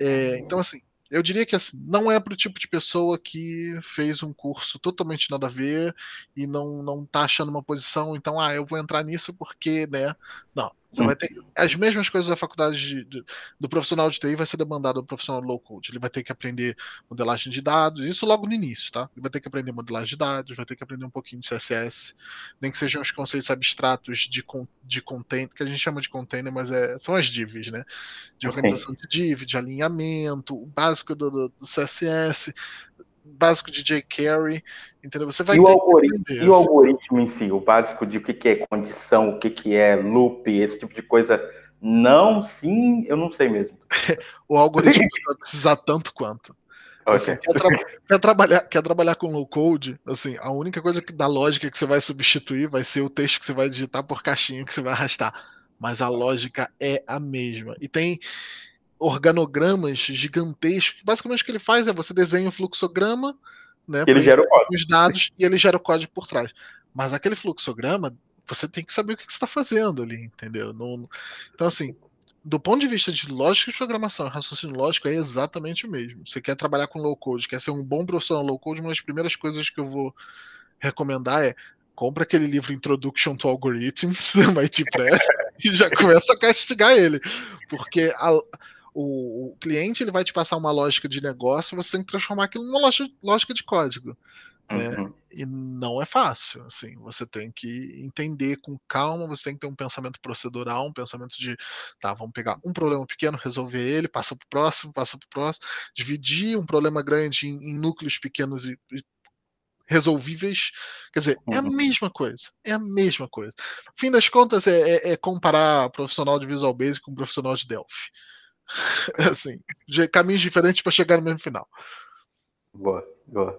É, então, assim, eu diria que assim, não é para o tipo de pessoa que fez um curso totalmente nada a ver e não, não tá achando uma posição, então, ah, eu vou entrar nisso porque, né? Não. Você hum. vai ter as mesmas coisas da faculdade de, de, do profissional de TI vai ser demandado do profissional low code. Ele vai ter que aprender modelagem de dados, isso logo no início, tá? Ele vai ter que aprender modelagem de dados, vai ter que aprender um pouquinho de CSS, nem que sejam os conceitos abstratos de, de container, que a gente chama de container, mas é, são as divs, né? De organização de div, de alinhamento, o básico do, do, do CSS, básico de jQuery, entendeu? Você vai e o, algoritmo, e o algoritmo em si, o básico de o que, é condição, o que, é loop, esse tipo de coisa. Não, sim, eu não sei mesmo. o algoritmo vai precisar tanto quanto. Assim, quer, tra quer, trabalhar, quer trabalhar com low code? Assim, a única coisa que da lógica que você vai substituir vai ser o texto que você vai digitar por caixinha que você vai arrastar. Mas a lógica é a mesma. E tem organogramas gigantescos. Basicamente o que ele faz é você desenha o fluxograma, né? Ele gera o código. Os dados e ele gera o código por trás. Mas aquele fluxograma, você tem que saber o que você está fazendo ali, entendeu? Não, então, assim, do ponto de vista de lógica de programação raciocínio lógico, é exatamente o mesmo. Você quer trabalhar com low code, quer ser um bom profissional low code, uma das primeiras coisas que eu vou recomendar é compra aquele livro Introduction to Algorithms, da MIT Press, e já começa a castigar ele. Porque a, o, o, cliente ele vai te passar uma lógica de negócio, você tem que transformar aquilo numa lógica, lógica de código. Né? Uhum. E não é fácil, assim, você tem que entender com calma, você tem que ter um pensamento procedural, um pensamento de, tá, vamos pegar um problema pequeno, resolver ele, passa para o próximo, passa para o próximo, dividir um problema grande em, em núcleos pequenos e, e resolvíveis. Quer dizer, é a uhum. mesma coisa. É a mesma coisa. No fim das contas, é, é, é comparar profissional de Visual Basic com profissional de Delphi. assim, de caminhos diferentes para chegar no mesmo final. Boa, boa.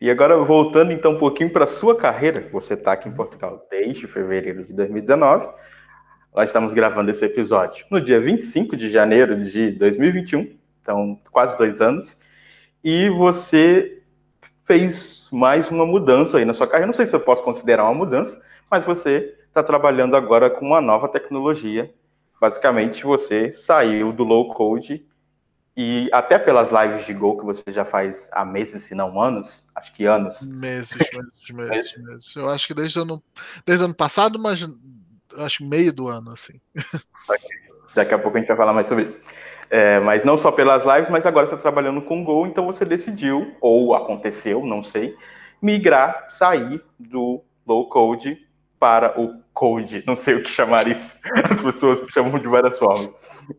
E agora, voltando então um pouquinho para a sua carreira, você está aqui em Portugal desde fevereiro de 2019. Nós estamos gravando esse episódio no dia 25 de janeiro de 2021, então quase dois anos. E você fez mais uma mudança aí na sua carreira. Não sei se eu posso considerar uma mudança, mas você está trabalhando agora com uma nova tecnologia. Basicamente, você saiu do low code e até pelas lives de Go que você já faz há meses, se não anos, acho que anos. Meses, meses, meses, meses. Eu acho que desde o ano, desde ano passado, mas acho meio do ano, assim. Daqui a pouco a gente vai falar mais sobre isso. É, mas não só pelas lives, mas agora você está trabalhando com Go, então você decidiu, ou aconteceu, não sei, migrar, sair do low code para o code, não sei o que chamar isso, as pessoas chamam de várias formas.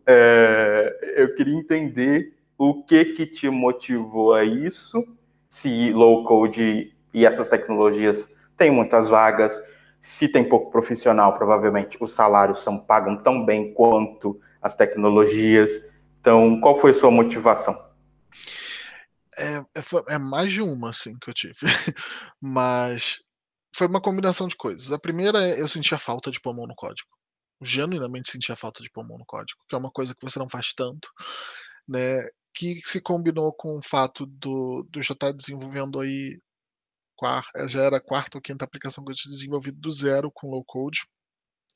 É, eu queria entender o que que te motivou a isso, se low code e essas tecnologias têm muitas vagas, se tem pouco profissional, provavelmente os salários são pagam tão bem quanto as tecnologias. Então, qual foi a sua motivação? É, é, é mais de uma, assim, que eu tive. Mas foi uma combinação de coisas. A primeira é eu sentia falta de pulmão no código. Genuinamente sentia falta de pulmão no código, que é uma coisa que você não faz tanto, né? Que se combinou com o fato do, do já estar tá desenvolvendo aí já era a quarta ou quinta aplicação que eu tinha desenvolvido do zero com low code.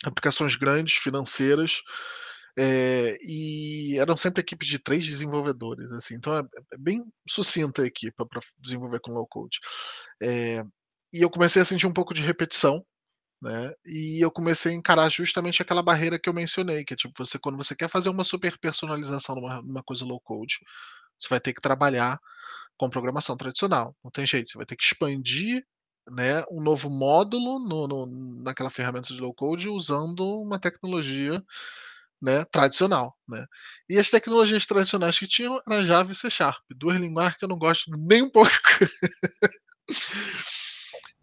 Aplicações grandes, financeiras, é, e eram sempre equipes de três desenvolvedores, assim, então é, é bem sucinta a equipe para desenvolver com low code. É, e eu comecei a sentir um pouco de repetição, né? E eu comecei a encarar justamente aquela barreira que eu mencionei, que é tipo, você, quando você quer fazer uma super personalização numa, numa coisa low code, você vai ter que trabalhar com programação tradicional. Não tem jeito, você vai ter que expandir né, um novo módulo no, no, naquela ferramenta de low code usando uma tecnologia né, tradicional. Né? E as tecnologias tradicionais que tinham era Java e C Sharp, duas linguagens que eu não gosto nem um pouco.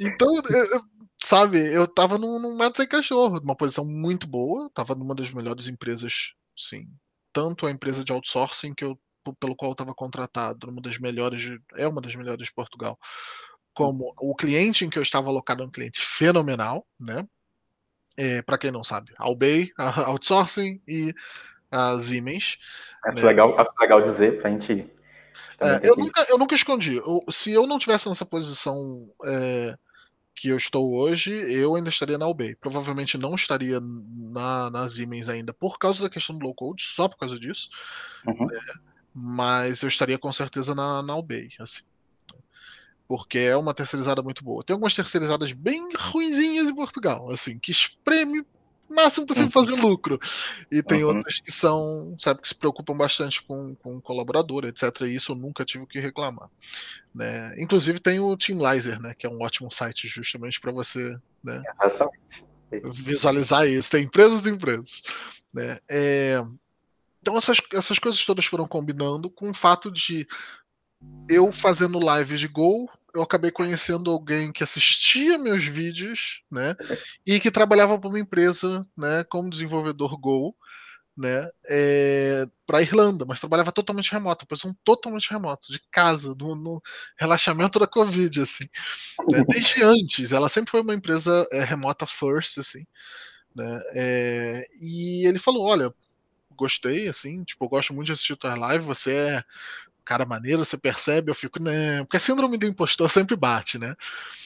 então, eu, sabe, eu tava num, num mato sem cachorro, numa posição muito boa, tava numa das melhores empresas, sim. Tanto a empresa de outsourcing que eu pelo qual eu estava contratado, uma das melhores, é uma das melhores de Portugal, como o cliente em que eu estava alocado é um cliente fenomenal, né? É, para quem não sabe, a Albay, a Outsourcing e a Siemens. Acho, né? legal, acho legal dizer para a gente. É, eu, nunca, eu nunca escondi. Eu, se eu não tivesse nessa posição é, que eu estou hoje, eu ainda estaria na Albay. Provavelmente não estaria na, na Siemens ainda por causa da questão do low code, só por causa disso. Uhum. Né? mas eu estaria com certeza na, na Albay, assim. Porque é uma terceirizada muito boa. Tem algumas terceirizadas bem ruinzinhas em Portugal, assim, que espreme máximo possível uhum. fazer lucro. E tem uhum. outras que são, sabe, que se preocupam bastante com, com o colaborador, etc. E isso eu nunca tive que reclamar. Né? Inclusive tem o Teamlizer, né, que é um ótimo site justamente para você né, visualizar isso. Tem empresas e empresas. Né? É, então essas, essas coisas todas foram combinando com o fato de eu fazendo lives de Go, eu acabei conhecendo alguém que assistia meus vídeos, né, e que trabalhava para uma empresa, né, como desenvolvedor Go, né, é, para Irlanda, mas trabalhava totalmente remoto, posição totalmente remoto, de casa, no, no relaxamento da Covid, assim, né, desde antes, ela sempre foi uma empresa é, remota first, assim, né, é, e ele falou, olha, gostei, assim, tipo, eu gosto muito de assistir tua live, você é cara maneiro, você percebe, eu fico, né, porque a síndrome do impostor sempre bate, né?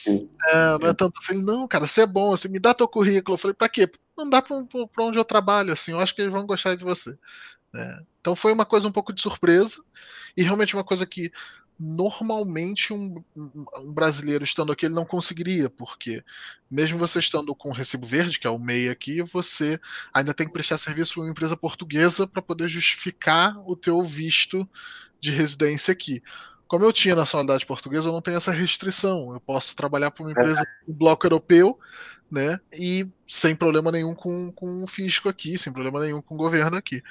É, não é tanto assim, não, cara, você é bom, assim, me dá teu currículo. Eu falei, pra quê? Não dá pra, pra onde eu trabalho, assim, eu acho que eles vão gostar de você. Né? Então foi uma coisa um pouco de surpresa, e realmente uma coisa que normalmente um, um, brasileiro estando aqui ele não conseguiria, porque mesmo você estando com o recibo verde, que é o MEI aqui, você ainda tem que prestar serviço para uma empresa portuguesa para poder justificar o teu visto de residência aqui. Como eu tinha nacionalidade portuguesa, eu não tenho essa restrição. Eu posso trabalhar para uma empresa do bloco europeu, né? E sem problema nenhum com, com o fisco aqui, sem problema nenhum com o governo aqui.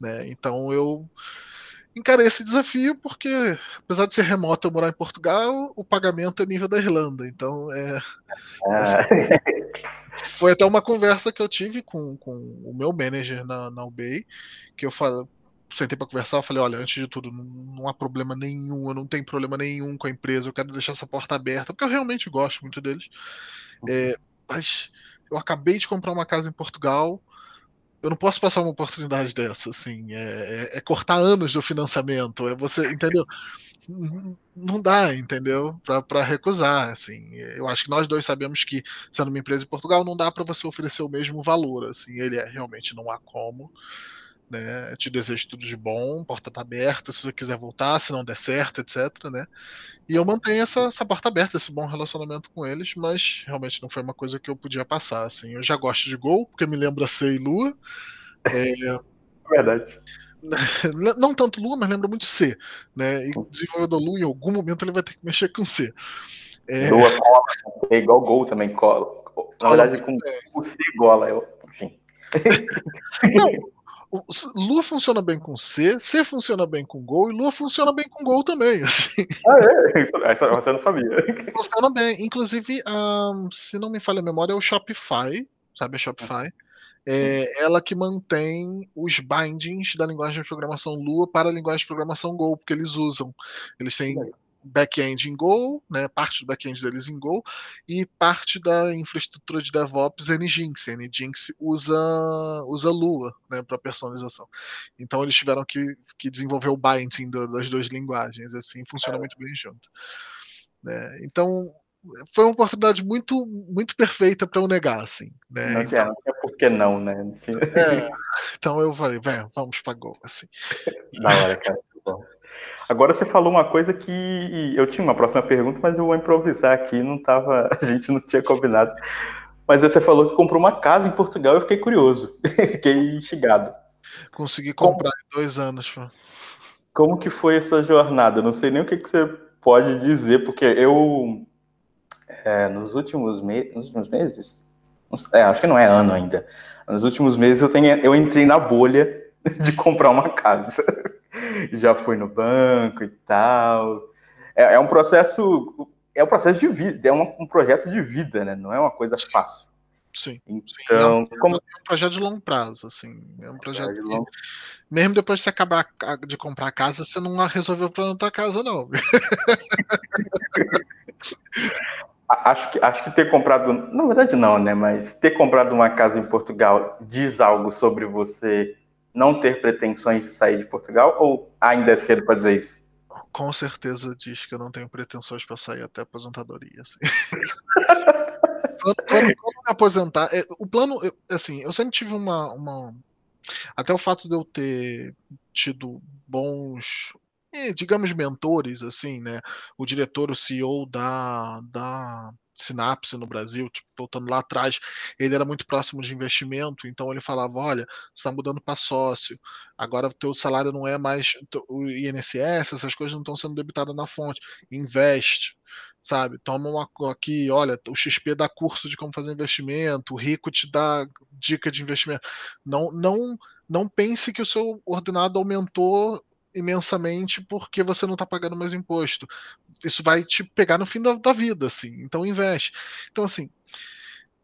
Né? Então eu encarei esse desafio porque, apesar de ser remoto eu morar em Portugal, o pagamento é nível da Irlanda. Então, é. Ah. Assim, foi até uma conversa que eu tive com, com o meu manager na, na UBay, que eu falei, sentei para conversar, eu falei, olha, antes de tudo, não, não, há problema nenhum, eu não tenho problema nenhum com a empresa, eu quero deixar essa porta aberta, porque eu realmente gosto muito deles. É, mas eu acabei de comprar uma casa em Portugal, eu não posso passar uma oportunidade dessa, assim, é, é, é cortar anos do financiamento, é você, entendeu? Não dá, entendeu? Para recusar, assim. Eu acho que nós dois sabemos que, sendo uma empresa em Portugal, não dá para você oferecer o mesmo valor, assim. Ele é realmente não há como. Né? Te desejo tudo de bom, porta tá aberta, se você quiser voltar, se não der certo, etc, né? E eu mantenho essa, essa porta aberta, esse bom relacionamento com eles, mas realmente não foi uma coisa que eu podia passar, assim. Eu já gosto de Gol, porque me lembra C e Lua. É... Verdade. Não tanto Lua, mas lembra muito C, né? E o desenvolvedor Lua, em algum momento, ele vai ter que mexer com C. É... Lua cola, é igual Gol também cola. Na verdade, com o C gola, eu, enfim. Não, Lua funciona bem com C, C funciona bem com Gol e Lua funciona bem com Gol também. Assim. Ah, é? Essa você não sabia. Funciona bem. Inclusive, um, se não me falha a memória, é o Shopify, sabe a Shopify? É ela que mantém os bindings da linguagem de programação Lua para a linguagem de programação Go, porque eles usam. Eles têm back-end em Go, né, parte do back-end deles em Go, e parte da infraestrutura de DevOps Nginx. Nginx usa, usa Lua né, para personalização. Então eles tiveram que, que desenvolver o binding do, das duas linguagens, assim, funciona muito bem junto. Né? Então, foi uma oportunidade muito muito perfeita para eu negar, assim. Né? Não tinha, então, não tinha por que não, né? Não é, então eu falei, vamos para Go, assim. Da hora, cara. Bom. Agora você falou uma coisa que eu tinha uma próxima pergunta, mas eu vou improvisar aqui, não tava, a gente não tinha combinado. Mas você falou que comprou uma casa em Portugal, eu fiquei curioso, fiquei instigado. Consegui comprar Como... em dois anos. Pô. Como que foi essa jornada? Não sei nem o que, que você pode dizer, porque eu é, nos, últimos me... nos últimos meses, é, acho que não é ano ainda. Nos últimos meses eu, tenho, eu entrei na bolha de comprar uma casa. já fui no banco e tal. É, é, um processo, é um processo de vida, é um, um, projeto de vida, né? Não é uma coisa fácil. Sim. Então, é um, como... é um projeto de longo prazo, assim. É um projeto é de longo... que, mesmo depois de você acabar de comprar a casa, você não resolveu o problema da casa, não. acho que, acho que ter comprado, na verdade não, né? Mas ter comprado uma casa em Portugal diz algo sobre você não ter pretensões de sair de Portugal ou ainda é cedo para dizer isso? Com certeza diz que eu não tenho pretensões para sair até aposentadoria. Assim. quando, quando, quando, me aposentar, é, o plano, assim, eu sempre tive uma, uma, até o fato de eu ter tido bons, digamos, mentores, assim, né? O diretor, o CEO da, da Sinapse no Brasil, tipo, voltando lá atrás, ele era muito próximo de investimento, então ele falava: olha, você está mudando para sócio, agora o teu salário não é mais o INSS, essas coisas não estão sendo debitadas na fonte, investe. Sabe, toma uma aqui, olha, o XP dá curso de como fazer investimento, o Rico te dá dica de investimento. Não, não, não pense que o seu ordenado aumentou imensamente porque você não está pagando mais imposto. Isso vai te pegar no fim da, da, vida, assim. Então investe. Então, assim,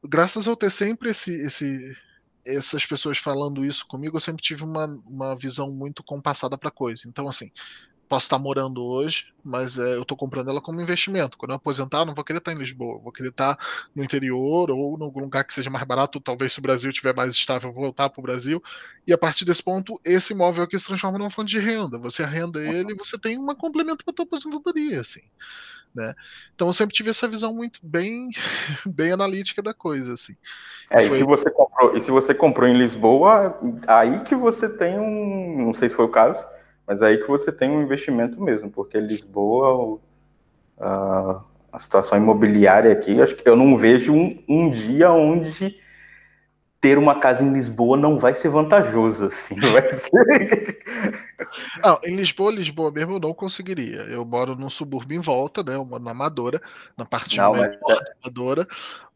graças a eu ter sempre esse, esse, essas pessoas falando isso comigo, eu sempre tive uma, uma visão muito compassada para coisa. Então, assim, posso estar morando hoje, mas é, eu estou comprando ela como investimento. Quando eu aposentar, não vou querer estar em Lisboa, vou querer estar no interior ou em algum lugar que seja mais barato. Talvez se o Brasil estiver mais estável, voltar para o Brasil. E a partir desse ponto, esse imóvel aqui se transforma numa fonte de renda. Você arrenda ele e você tem um complemento para a tua aposentadoria, assim. Né? Então eu sempre tive essa visão muito bem, bem analítica da coisa, assim. É, Foi... e se você comprou, e se você comprou em Lisboa, aí que você tem um, não sei se foi o caso mas aí que você tem um investimento mesmo, porque Lisboa, a, a situação imobiliária aqui, acho que eu não vejo um, um dia onde ter uma casa em Lisboa não vai ser vantajoso, assim. Vai ser... não, em Lisboa, Lisboa mesmo eu não conseguiria. Eu moro num subúrbio em volta, né? Eu moro na Amadora, na parte não, mas é... Amadora,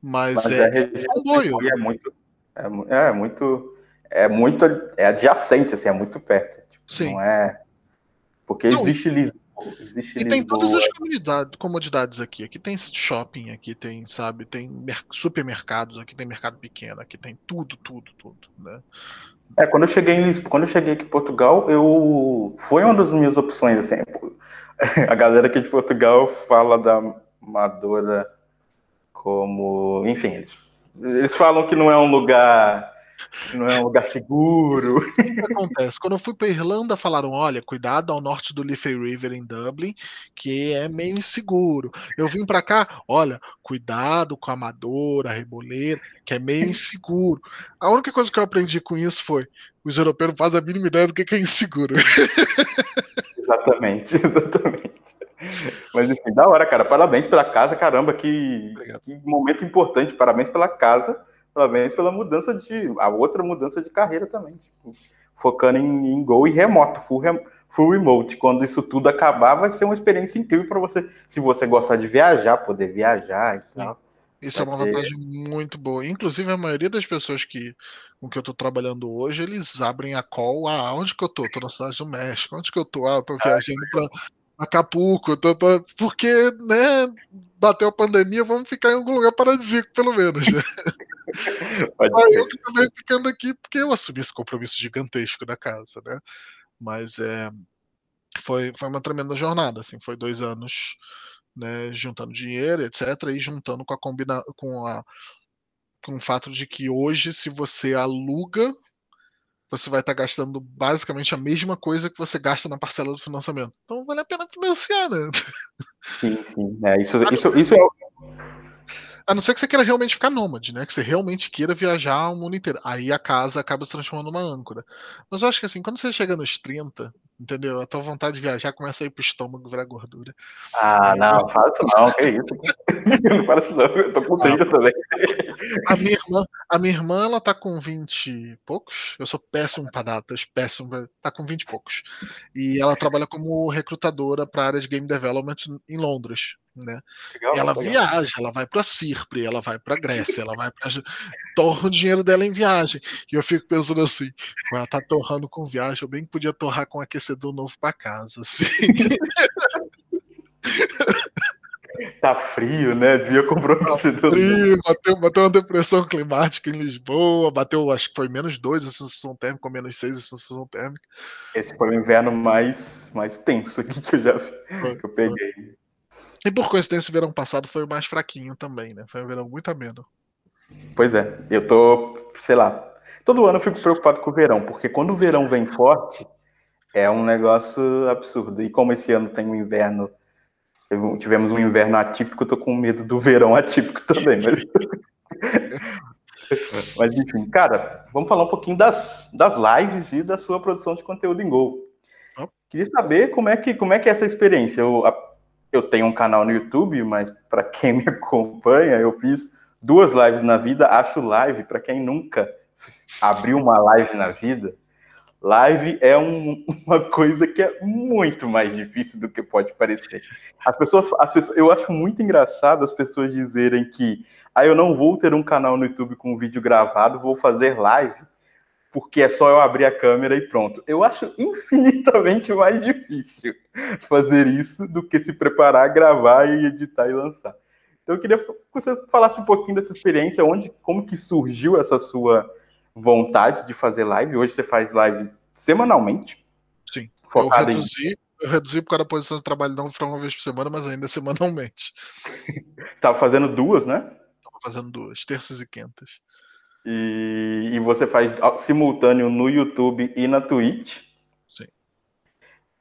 mas, mas é, é, é comboio. É muito, é, é, muito, é muito, é adjacente, assim, é muito perto. Tipo, Sim. Não é Porque não, existe Lisboa. Existe e Lisboa. tem todas as comunidades, comodidades aqui. Aqui tem shopping, aqui tem, sabe, tem supermercados, aqui tem mercado pequeno, aqui tem tudo, tudo, tudo, né? É, quando eu cheguei em Lisboa, quando eu cheguei aqui em Portugal, eu foi uma das minhas opções, assim. A galera aqui de Portugal fala da Madora como, enfim, eles, eles falam que não é um lugar não é um lugar seguro. O que acontece? Quando eu fui para Irlanda, falaram: olha, cuidado ao norte do Liffey River em Dublin, que é meio inseguro. Eu vim para cá, olha, cuidado com a amadora, a reboleira, que é meio inseguro. A única coisa que eu aprendi com isso foi: os europeus não fazem a mínima ideia do que é inseguro. Exatamente, exatamente. Mas enfim, da hora, cara. Parabéns pela casa, caramba, que, que momento importante. Parabéns pela casa Parabéns pela mudança de. a outra mudança de carreira também. Tipo, focando em, em gol e remoto, full, rem, full remote. Quando isso tudo acabar, vai ser uma experiência incrível para você. Se você gostar de viajar, poder viajar e tal. Isso é uma ser... vantagem muito boa. Inclusive, a maioria das pessoas que, com que eu estou trabalhando hoje, eles abrem a call. Ah, onde que eu tô? Tô na cidade do México. Onde que eu tô? Ah, eu tô viajando para Acapulco. Tô, tô... Porque, né, bateu a pandemia, vamos ficar em algum lugar paradisíaco, pelo menos. Né? Aí eu também ficando aqui porque eu assumi esse compromisso gigantesco da casa, né? Mas é, foi, foi uma tremenda jornada, assim, foi dois anos né, juntando dinheiro, etc., e juntando com a combina com a com o fato de que hoje, se você aluga, você vai estar gastando basicamente a mesma coisa que você gasta na parcela do financiamento. Então vale a pena financiar, né? Sim, sim. É, isso, isso, isso é a não ser que você queira realmente ficar nômade, né? Que você realmente queira viajar o mundo inteiro. Aí a casa acaba se transformando numa âncora. Mas eu acho que assim, quando você chega nos 30, entendeu? A tua vontade de viajar começa a ir pro estômago virar gordura. Ah, não, você... fala isso não, que isso. não fala isso não, eu tô com 30 ah, também. A minha, irmã, a minha irmã, ela tá com 20 e poucos. Eu sou péssimo pra datas, péssimo. Pra... Tá com 20 e poucos. E ela trabalha como recrutadora para área de game development em Londres né? Legal, ela legal. viaja, ela vai para Cipre, ela vai para Grécia, ela vai para torra o dinheiro dela em viagem. E eu fico pensando assim, ela tá torrando com viagem, eu bem que podia torrar com um aquecedor novo para casa, assim. Tá frio, né? Devia comprar um tá frio, bateu, bateu uma depressão climática em Lisboa, bateu, acho que foi menos 2 a sensação térmica, ou menos 6 a sensação térmica. Esse foi o inverno mais, mais tenso aqui que eu já que eu peguei. E por coincidência, o verão passado foi o mais fraquinho também, né? Foi um verão muito ameno. Pois é, eu tô, sei lá, todo ano eu fico preocupado com o verão, porque quando o verão vem forte, é um negócio absurdo. E como esse ano tem um inverno, tivemos um inverno atípico, eu tô com medo do verão atípico também. Mas, mas enfim, cara, vamos falar um pouquinho das, das lives e da sua produção de conteúdo em Gol. Queria saber como é que, como é, que é essa experiência. Eu, a, eu tenho um canal no YouTube, mas para quem me acompanha, eu fiz duas lives na vida. Acho live, para quem nunca abriu uma live na vida, live é um, uma coisa que é muito mais difícil do que pode parecer. As pessoas, as pessoas, eu acho muito engraçado as pessoas dizerem que ah, eu não vou ter um canal no YouTube com um vídeo gravado, vou fazer live porque é só eu abrir a câmera e pronto. Eu acho infinitamente mais difícil fazer isso do que se preparar, gravar e editar e lançar. Então eu queria que você falasse um pouquinho dessa experiência, onde, como que surgiu essa sua vontade de fazer live. Hoje você faz live semanalmente. Sim. eu reduzi, em... eu reduzi por causa da posição de trabalho não para uma vez por semana, mas ainda semanalmente. Estava fazendo duas, né? Estava fazendo duas, terças e quintas. E, e você faz simultâneo no YouTube e na Twitch. Sim.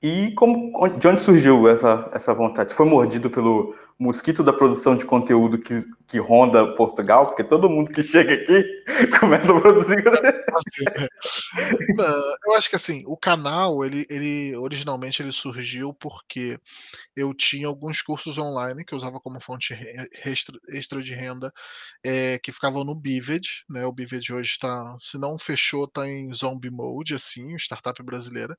E como, de onde surgiu essa, essa vontade? Você foi mordido pelo mosquito da produção de conteúdo que, que ronda Portugal? Porque todo mundo que chega aqui começa a produzir. eu acho que assim, o canal, ele, ele originalmente ele surgiu porque eu tinha alguns cursos online que eu usava como fonte extra, de renda, é, que ficavam no Bived, né? O Bived hoje está, se não fechou, está em zombie mode, assim, startup brasileira.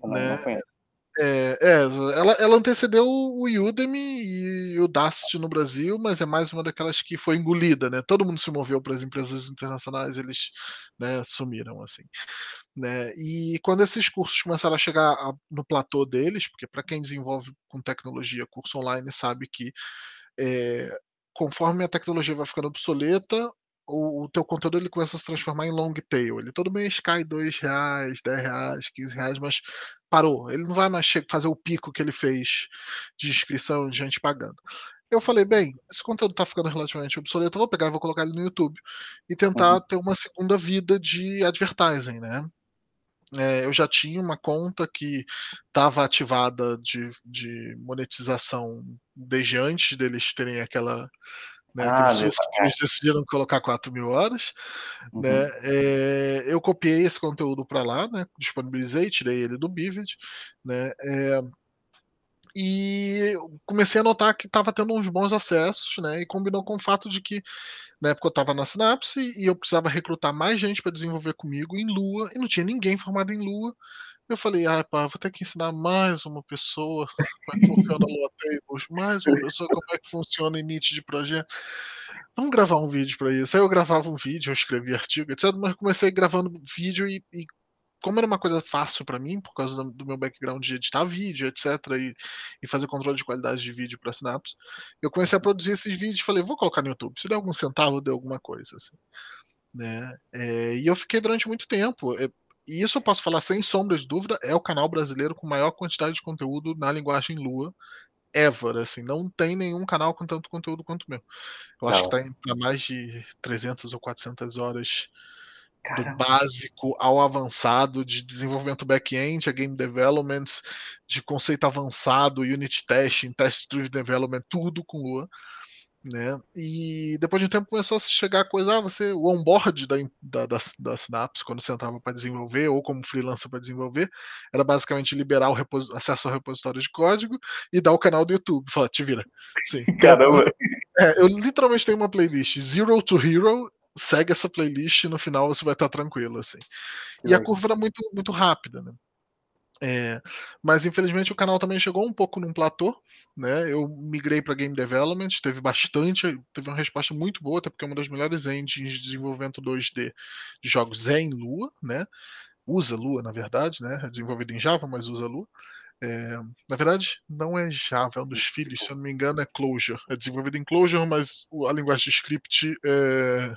Não, né? não É, é ela, ela, antecedeu o Udemy e o Dast no Brasil, mas é mais uma daquelas que foi engolida, né? Todo mundo se moveu para as empresas internacionais, eles né, sumiram assim. Né? E quando esses cursos começaram a chegar a, no platô deles, porque para quem desenvolve com tecnologia curso online sabe que é, conforme a tecnologia vai ficando obsoleta, o, o teu conteúdo ele começa a se transformar em long tail. Ele todo mês cai dois reais, 10 reais, 15 reais, mas parou. Ele não vai mais fazer o pico que ele fez de inscrição de gente pagando. Eu falei, bem, esse conteúdo está ficando relativamente obsoleto, eu vou pegar e vou colocar ele no YouTube e tentar uhum. ter uma segunda vida de advertising, né? É, eu já tinha uma conta que estava ativada de, de monetização desde antes deles terem aquela né, ah, que eles decidiram colocar 4 mil horas. Uhum. Né, é, eu copiei esse conteúdo para lá, né, disponibilizei, tirei ele do Bivid, né, é, e comecei a notar que estava tendo uns bons acessos, né, e combinou com o fato de que na época eu estava na Synapse e eu precisava recrutar mais gente para desenvolver comigo em Lua, e não tinha ninguém formado em Lua, eu falei, ah, pá, vou ter que ensinar mais uma pessoa como é que funciona o Lua Tables, mais uma pessoa como é que funciona o init de projeto. Vamos gravar um vídeo para isso. Aí eu gravava um vídeo, eu escrevia artigo, etc. Mas comecei gravando vídeo e, e como era uma coisa fácil para mim, por causa do, meu background de editar vídeo, etc., e, e fazer controle de qualidade de vídeo para Synapse, eu comecei a produzir esses vídeos e falei, vou colocar no YouTube. Se der algum centavo, deu alguma coisa. Assim, né? É, e eu fiquei durante muito tempo. É, e isso eu posso falar sem sombra de dúvida, é o canal brasileiro com maior quantidade de conteúdo na linguagem Lua ever, assim, não tem nenhum canal com tanto conteúdo quanto o meu. Eu não. acho que tá para mais de 300 ou 400 horas Caramba. do básico ao avançado, de desenvolvimento back-end, a game development, de conceito avançado, unit testing, test driven development, tudo com Lua né? E depois de um tempo começou a chegar a coisa, ah, você, o onboard da, da, da, da Synapse, quando você entrava para desenvolver, ou como freelancer para desenvolver, era basicamente liberar o acesso ao repositório de código e dar o canal do YouTube. Falar, te vira. Sim. Caramba! É, eu literalmente tenho uma playlist Zero to Hero, segue essa playlist e no final você vai estar tranquilo, assim. E a curva era muito, muito rápida, né? É, mas infelizmente o canal também chegou um pouco num platô, né? Eu migrei para game development, teve bastante, teve uma resposta muito boa, até porque é uma das melhores engines de desenvolvimento 2D de jogos é em Lua, né? Usa Lua, na verdade, né? É desenvolvido em Java, mas usa Lua. É, na verdade, não é Java, é um dos filhos, se eu não me engano, é Clojure. É desenvolvido em Clojure, mas a linguagem de script é,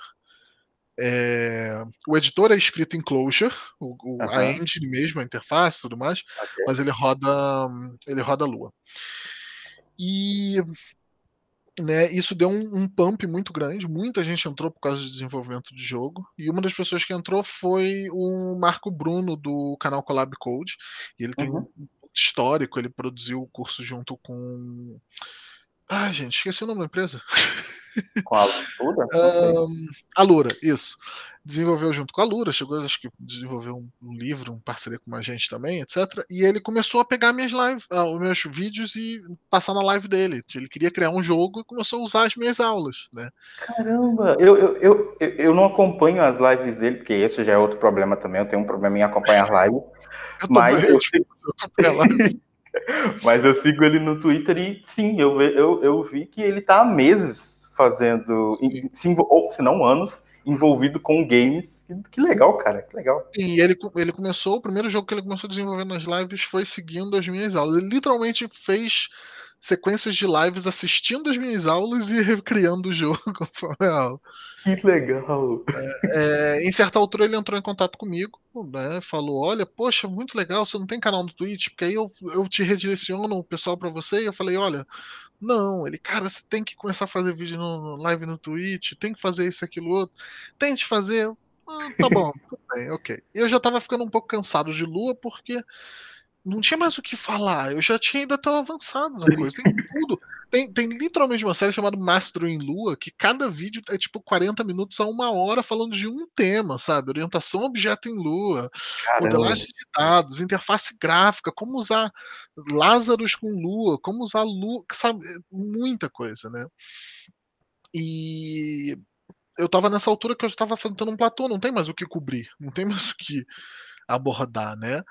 é, o editor é escrito em Clojure, o, o, uhum. a engine mesmo, a interface e tudo mais, okay. mas ele roda, ele roda Lua. E né, isso deu um, um, pump muito grande, muita gente entrou por causa do desenvolvimento de jogo, e uma das pessoas que entrou foi o Marco Bruno do canal Collab Code, e ele tem uhum. um histórico, ele produziu o curso junto com... Ah, gente, esqueci o nome da empresa. Com a Lura? um, a Lura, isso. Desenvolveu junto com a Lura, chegou, acho que desenvolveu um, um livro, um parceria com uma gente também, etc. E ele começou a pegar minhas lives, uh, os meus vídeos e passar na live dele. Ele queria criar um jogo e começou a usar as minhas aulas, né? Caramba! Eu, eu, eu, eu não acompanho as lives dele, porque esse já é outro problema também. Eu tenho um problema em acompanhar lives. Eu mas eu, eu... mas eu sigo ele no Twitter e sim, eu, eu, eu vi que ele tá há meses fazendo, se, ou se não anos, envolvido com games. Que, legal, cara, que legal. E ele, ele começou, o primeiro jogo que ele começou a desenvolver nas lives foi seguindo as minhas aulas. Ele literalmente fez sequências de lives assistindo as minhas aulas e recriando o jogo conforme a aula. Que legal! É, é, em certa altura ele entrou em contato comigo, né? Falou: Olha, poxa, muito legal, você não tem canal no Twitch, porque aí eu, eu te redireciono o pessoal para você. E eu falei: Olha, não. Ele, cara, você tem que começar a fazer vídeo no, no live no Twitch, tem que fazer isso, aquilo, outro. Tente fazer. Ah, tá bom, tudo bem, ok. Eu já tava ficando um pouco cansado de Lua, porque não tinha mais o que falar. Eu já tinha ainda tão avançado na coisa. Tem tudo. Tem, tem literalmente uma série chamada Master em Lua, que cada vídeo é tipo 40 minutos a uma hora falando de um tema, sabe? Orientação objeto em Lua, Caramba. modelagem de dados, interface gráfica, como usar Lázaros com Lua, como usar Lua, sabe? Muita coisa, né? E eu tava nessa altura que eu estava enfrentando um platô, não tem mais o que cobrir, não tem mais o que abordar, né?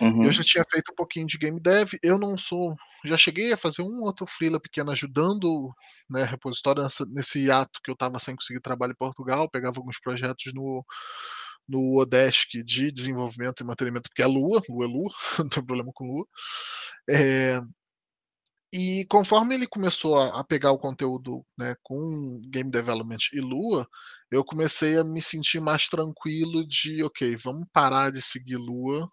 Uhum. Eu já tinha feito um pouquinho de game dev, eu não sou. Já cheguei a fazer um outro freela pequeno ajudando né, repositório nessa, nesse ato que eu estava sem conseguir trabalho em Portugal, pegava alguns projetos no, no Odesk de desenvolvimento e mantenimento, porque é Lua, Lua é Lua, não tem problema com Lua. É, e conforme ele começou a, pegar o conteúdo né, com Game Development e Lua, eu comecei a me sentir mais tranquilo de, ok, vamos parar de seguir Lua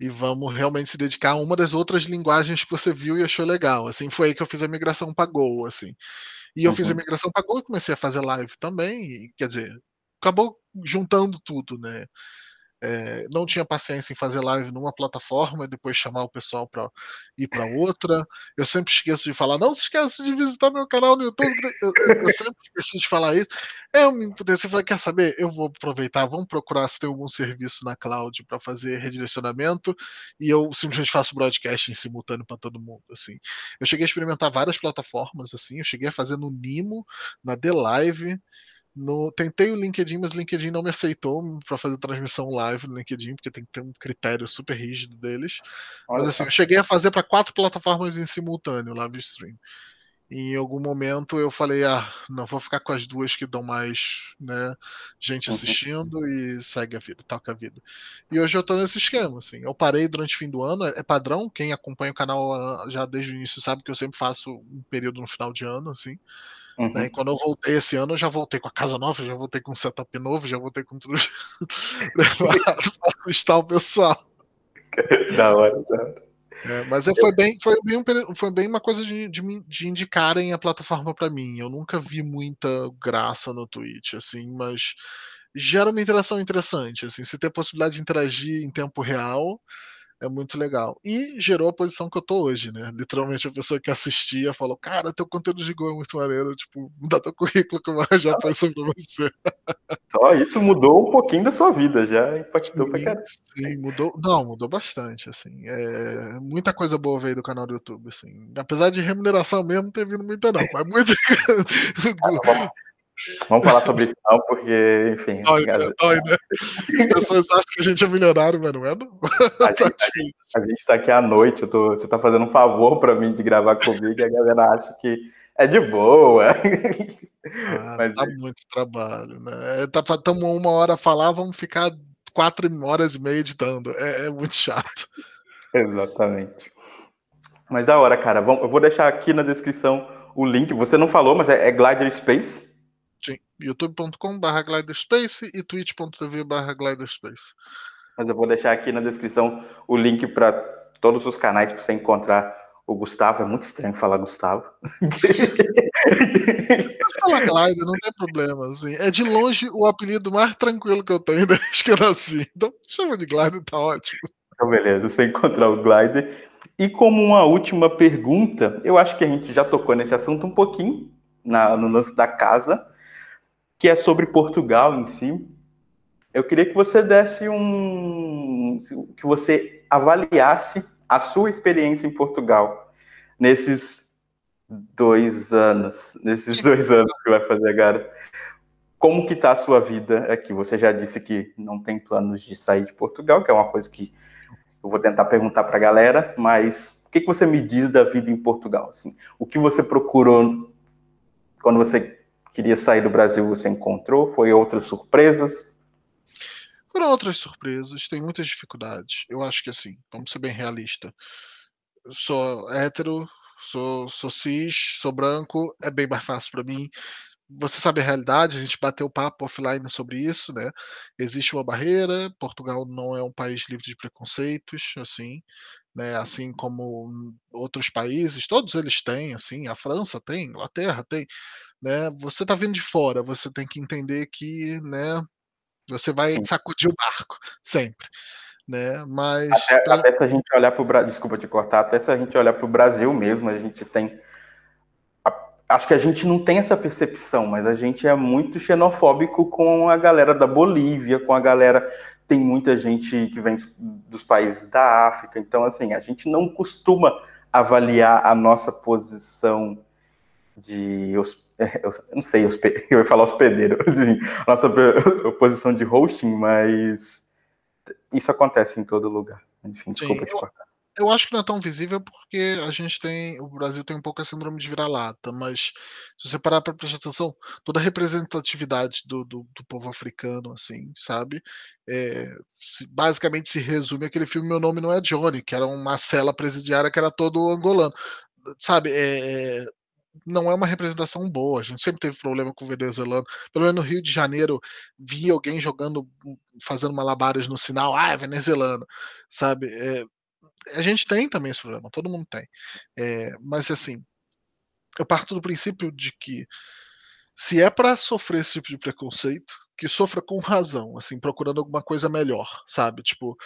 e vamos realmente se dedicar a uma das outras linguagens que você viu e achou legal. Assim, foi aí que eu fiz a migração para Go, assim. E eu uhum. fiz a uhum. migração para Go e comecei a fazer live também, e, quer dizer, acabou juntando tudo, né? É, não tinha paciência em fazer live numa plataforma e depois chamar o pessoal para ir para outra. Eu sempre esqueço de falar, não se esqueça de visitar meu canal no YouTube. Eu, eu sempre esqueci de falar isso. Eu me impudeci, falei, quer saber? Eu vou aproveitar, vamos procurar se tem algum serviço na cloud para fazer redirecionamento e eu simplesmente faço broadcast em simultâneo para todo mundo. Assim, eu cheguei a experimentar várias plataformas, assim, eu cheguei a fazer no Nimo, na The Live. No, tentei o LinkedIn, mas o LinkedIn não me aceitou para fazer transmissão live no LinkedIn, porque tem que ter um critério super rígido deles. Olha mas assim, eu cheguei a fazer para quatro plataformas em simultâneo, live stream. E em algum momento eu falei, ah, não vou ficar com as duas que dão mais, né, gente uhum. assistindo uhum. e segue a vida, toca a vida. E hoje eu tô nesse esquema, assim. Eu parei durante o fim do ano, é padrão, quem acompanha o canal ah, já desde o início sabe que eu sempre faço um período no final de ano, assim. Uhum. Né? quando eu voltei esse ano, eu já voltei com a casa nova, já voltei com um setup novo, já voltei com tudo para assustar o pessoal. Da hora, da hora. É, mas é, foi, bem, foi, bem, foi bem uma coisa de, de, de indicarem a plataforma para mim. Eu nunca vi muita graça no Twitch, assim, mas gera uma interação interessante. Assim, se ter a possibilidade de interagir em tempo real, é muito legal. E gerou a posição que eu tô hoje, né? Literalmente a pessoa que assistia falou: Cara, teu conteúdo de Go é muito maneiro, tipo, dá teu currículo que eu vou arranjar a posição pra você. Só isso mudou um pouquinho da sua vida, já impactou sim, pra caramba. Sim, mudou. Não, mudou bastante, assim. É, muita coisa boa veio do canal do YouTube, assim. Apesar de remuneração mesmo, não ter vindo muita, não. Mas muita. Vamos falar sobre isso não, porque, enfim. Dói, né? Dói, né? As pessoas acham que a gente é milionário, mas não é, não. A gente, a gente tá aqui à noite, eu tô, você tá fazendo um favor para mim de gravar comigo e a galera acha que é de boa. Ah, mas, tá muito trabalho, né? Tá, estamos uma hora a falar, vamos ficar quatro horas e meia editando. É, é muito chato. Exatamente. Mas da hora, cara. eu vou deixar aqui na descrição o link. Você não falou, mas é, é Glider Space youtube.com.br gliderspace e twitch.tv gliderspace. Mas eu vou deixar aqui na descrição o link para todos os canais para você encontrar o Gustavo. É muito estranho falar Gustavo. Fala Glider, não tem problema. Assim. É de longe o apelido mais tranquilo que eu tenho desde que eu nasci. Então chama de Glider, tá ótimo. Então, beleza, você encontrar o Glider. E como uma última pergunta, eu acho que a gente já tocou nesse assunto um pouquinho na, no lance da casa que é sobre Portugal em si. Eu queria que você desse um. que você avaliasse a sua experiência em Portugal nesses dois anos, nesses dois anos que vai fazer agora. Como que está a sua vida aqui? Você já disse que não tem planos de sair de Portugal, que é uma coisa que eu vou tentar perguntar para a galera, mas o que, que você me diz da vida em Portugal? Assim, o que você procurou quando você queria sair do Brasil você encontrou? Foi outras surpresas? Foram outras surpresas, tem muitas dificuldades. Eu acho que assim, vamos ser bem realista. Eu sou hétero, sou, sou cis, sou branco, é bem mais fácil para mim. Você sabe a realidade, a gente bateu papo offline sobre isso, né? Existe uma barreira, Portugal não é um país livre de preconceitos, assim, né? Assim como outros países, todos eles têm, assim, a França tem, a Inglaterra tem, né? Você está vindo de fora, você tem que entender que, né? Você vai Sim. sacudir o barco sempre, né? Mas até, então... até se a gente olhar para o Brasil, desculpa te cortar, até se a gente olhar para o Brasil mesmo, a gente tem acho que a gente não tem essa percepção, mas a gente é muito xenofóbico com a galera da Bolívia, com a galera. Tem muita gente que vem dos países da África, então, assim, a gente não costuma avaliar a nossa posição de. Eu não sei, eu ia falar hospedeiro, nossa posição de hosting, mas isso acontece em todo lugar. Enfim, desculpa Sim, te cortar. Eu acho que não é tão visível porque a gente tem. O Brasil tem um pouco a síndrome de vira-lata, mas se você parar para prestar atenção, toda a representatividade do, do, do povo africano, assim, sabe? É, se- basicamente se resume aquele filme Meu Nome Não É Johnny, que era uma cela presidiária que era todo angolano. Sabe? É, é, não é uma representação boa. A gente sempre teve problema com o venezuelano. Pelo menos no Rio de Janeiro, via alguém jogando, fazendo malabares no sinal, ah, é venezuelano, sabe? É, a gente tem também esse problema, todo mundo tem. É, mas assim, eu parto do princípio de que se é para sofrer esse tipo de preconceito, que sofra com razão, assim, procurando alguma coisa melhor, sabe? Tipo,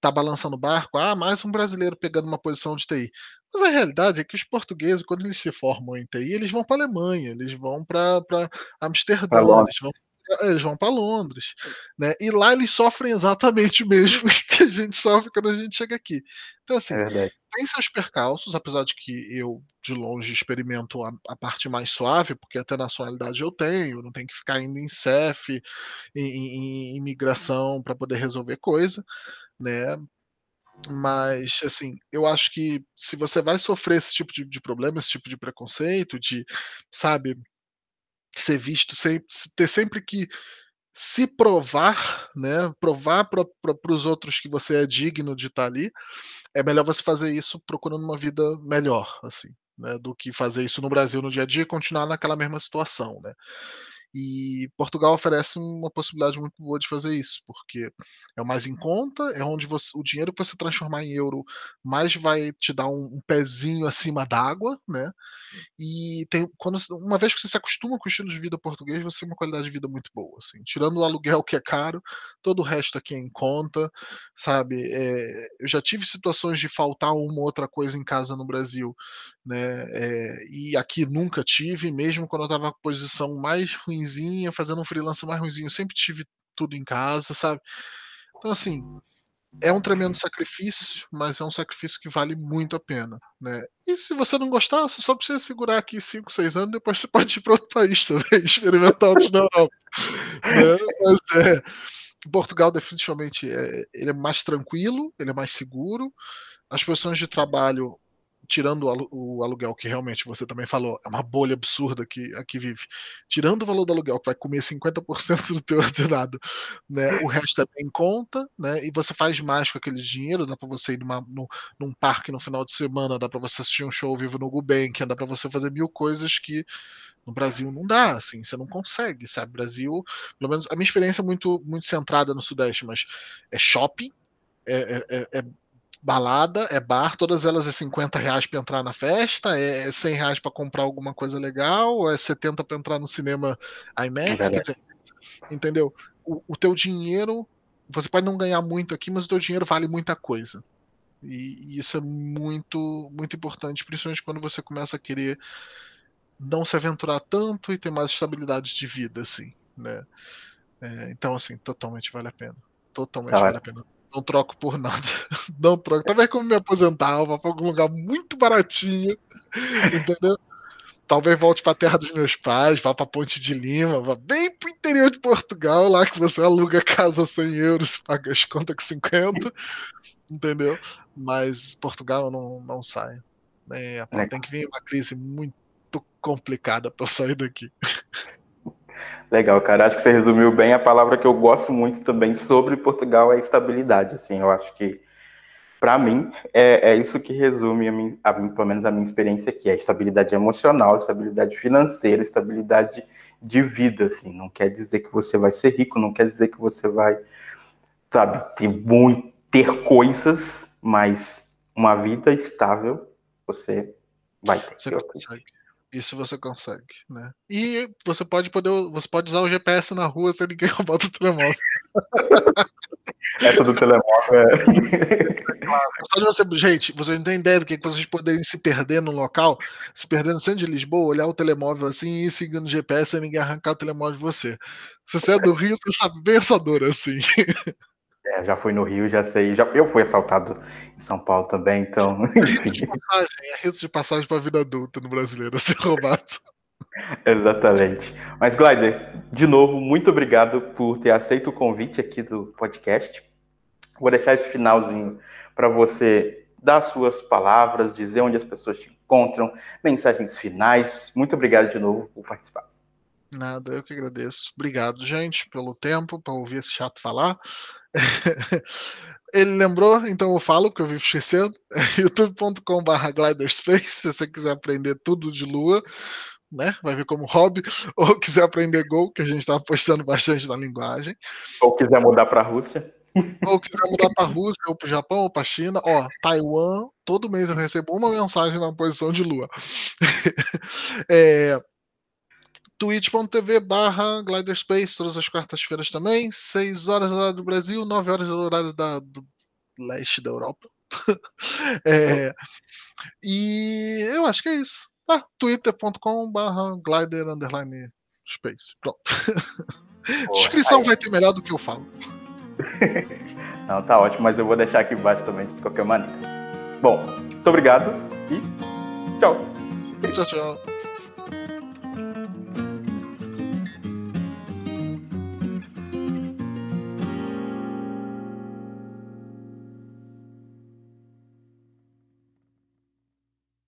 tá balançando o barco, ah, mais um brasileiro pegando uma posição de TI. Mas a realidade é que os portugueses, quando eles se formam em TI, eles vão para Alemanha, eles vão para Amsterdã, eles vão eles vão para Londres, né? E lá eles sofrem exatamente o mesmo que a gente sofre quando a gente chega aqui. Então assim, É tem seus percalços, apesar de que eu de longe experimento a, a parte mais suave, porque até nacionalidade eu tenho, não tenho que ficar indo em CEF, em, em- em imigração para poder resolver coisa, né? Mas, assim, eu acho que se você vai sofrer esse tipo de, de problema, esse tipo de preconceito, de, sabe, ser visto, sem, ter sempre que se provar, né? Provar para os outros que você é digno de estar ali, é melhor você fazer isso procurando uma vida melhor, assim, né? Do que fazer isso no Brasil no dia a dia e continuar naquela mesma situação, né? E Portugal oferece uma possibilidade muito boa de fazer isso, porque é o mais em conta, é onde você, o dinheiro que você transformar em euro mais vai te dar um, um pezinho acima d'água, né? E tem, quando, uma vez que você se acostuma com o estilo de vida português, você tem uma qualidade de vida muito boa. Assim. Tirando o aluguel que é caro, todo o resto aqui é em conta, sabe? É, eu já tive situações de faltar uma ou outra coisa em casa no Brasil, né? É, e aqui nunca tive, mesmo quando eu estava com posição mais ruinzinha, fazendo um freelance mais ruinzinho, sempre tive tudo em casa, sabe? Então, assim, é um tremendo sacrifício, mas é um sacrifício que vale muito a pena, né? E se você não gostar, você só precisa segurar aqui 5, 6 anos, depois você pode ir para outro país também, experimentar outros na Europa. Né? Mas é, Portugal definitivamente é, ele é mais tranquilo, ele é mais seguro, as posições de trabalho tirando o, alu o, aluguel que realmente você também falou, é uma bolha absurda que aqui vive. Tirando o valor do aluguel, que vai comer 50% do teu ordenado, né? O resto é bem em conta, né? E você faz mais com aquele dinheiro, dá para você ir numa, num, num, parque no final de semana, dá para você assistir um show vivo no Gulbenkian, dá para você fazer mil coisas que no Brasil não dá, assim, você não consegue, sabe? Brasil, pelo menos a minha experiência é muito, muito centrada no Sudeste, mas é shopping, é, é, é balada, é bar, todas elas é 50 reais para entrar na festa, é 100 reais para comprar alguma coisa legal, é 70 para entrar no cinema IMAX, é quer dizer, entendeu? O, o, teu dinheiro, você pode não ganhar muito aqui, mas o teu dinheiro vale muita coisa. E, e isso é muito, muito importante, principalmente quando você começa a querer não se aventurar tanto e ter mais estabilidade de vida, assim, né? É, então, assim, totalmente vale a pena. Totalmente ah, vale a pena não troco por nada. Não troco. Talvez como me aposentar, vá para algum lugar muito baratinho, entendeu? Talvez volte para a terra dos meus pais, vá para Ponte de Lima, vá bem pro interior de Portugal, lá que você aluga casa a 100 euros, paga as contas com 50, entendeu? Mas Portugal eu não, não saio. É, tem que vir uma crise muito complicada para sair daqui. Legal, cara. Acho que você resumiu bem. A palavra que eu gosto muito também sobre Portugal é estabilidade. Assim, eu acho que, para mim, é, é, isso que resume, a mim, a mim, pelo menos a minha experiência aqui: é estabilidade emocional, estabilidade financeira, estabilidade de vida. Assim, não quer dizer que você vai ser rico, não quer dizer que você vai, sabe, ter muito, ter coisas, mas uma vida estável você vai ter. Você consegue. Isso você consegue, né? E você pode poder, você pode usar o GPS na rua sem ninguém roubar o telemóvel. Essa do telemóvel é. Só de você, gente, você não tem ideia do que vocês poderem se perder no local, se perder no centro de Lisboa, olhar o telemóvel assim e ir seguindo o GPS sem ninguém arrancar o telemóvel de você. Se você é do Rio, você sabe bem essa dor assim. É, já fui no Rio, já sei. Já, eu fui assaltado em São Paulo também, então. Rito de passagem, é rito de passagem para a vida adulta no brasileiro ser roubado. Exatamente. Mas, Glider, de novo, muito obrigado por ter aceito o convite aqui do podcast. Vou deixar esse finalzinho para você dar suas palavras, dizer onde as pessoas te encontram, mensagens finais. Muito obrigado de novo por participar. Nada, eu que agradeço. Obrigado, gente, pelo tempo, para ouvir esse chato falar. Ele lembrou, então eu falo, porque eu vivo esquecendo. youtube.com.br gliderspace, se você quiser aprender tudo de lua, né? Vai ver como hobby, ou quiser aprender Go, que a gente está apostando bastante na linguagem. Ou quiser mudar para a Rússia. Ou quiser mudar para a Rússia, ou para o Japão, ou para a China. Ó, Taiwan, todo mês eu recebo uma mensagem na posição de lua. é, twitch.tv barra Gliderspace, todas as quartas-feiras também, 6 horas do horário do Brasil, 9 horas do horário da, do leste da Europa. é, e eu acho que é isso. Ah, twitter.com barra glider underline space. Pronto. Descrição vai ter melhor do que eu falo. Não, tá ótimo, mas eu vou deixar aqui embaixo também, de qualquer maneira. Bom, muito obrigado e tchau. Tchau, tchau.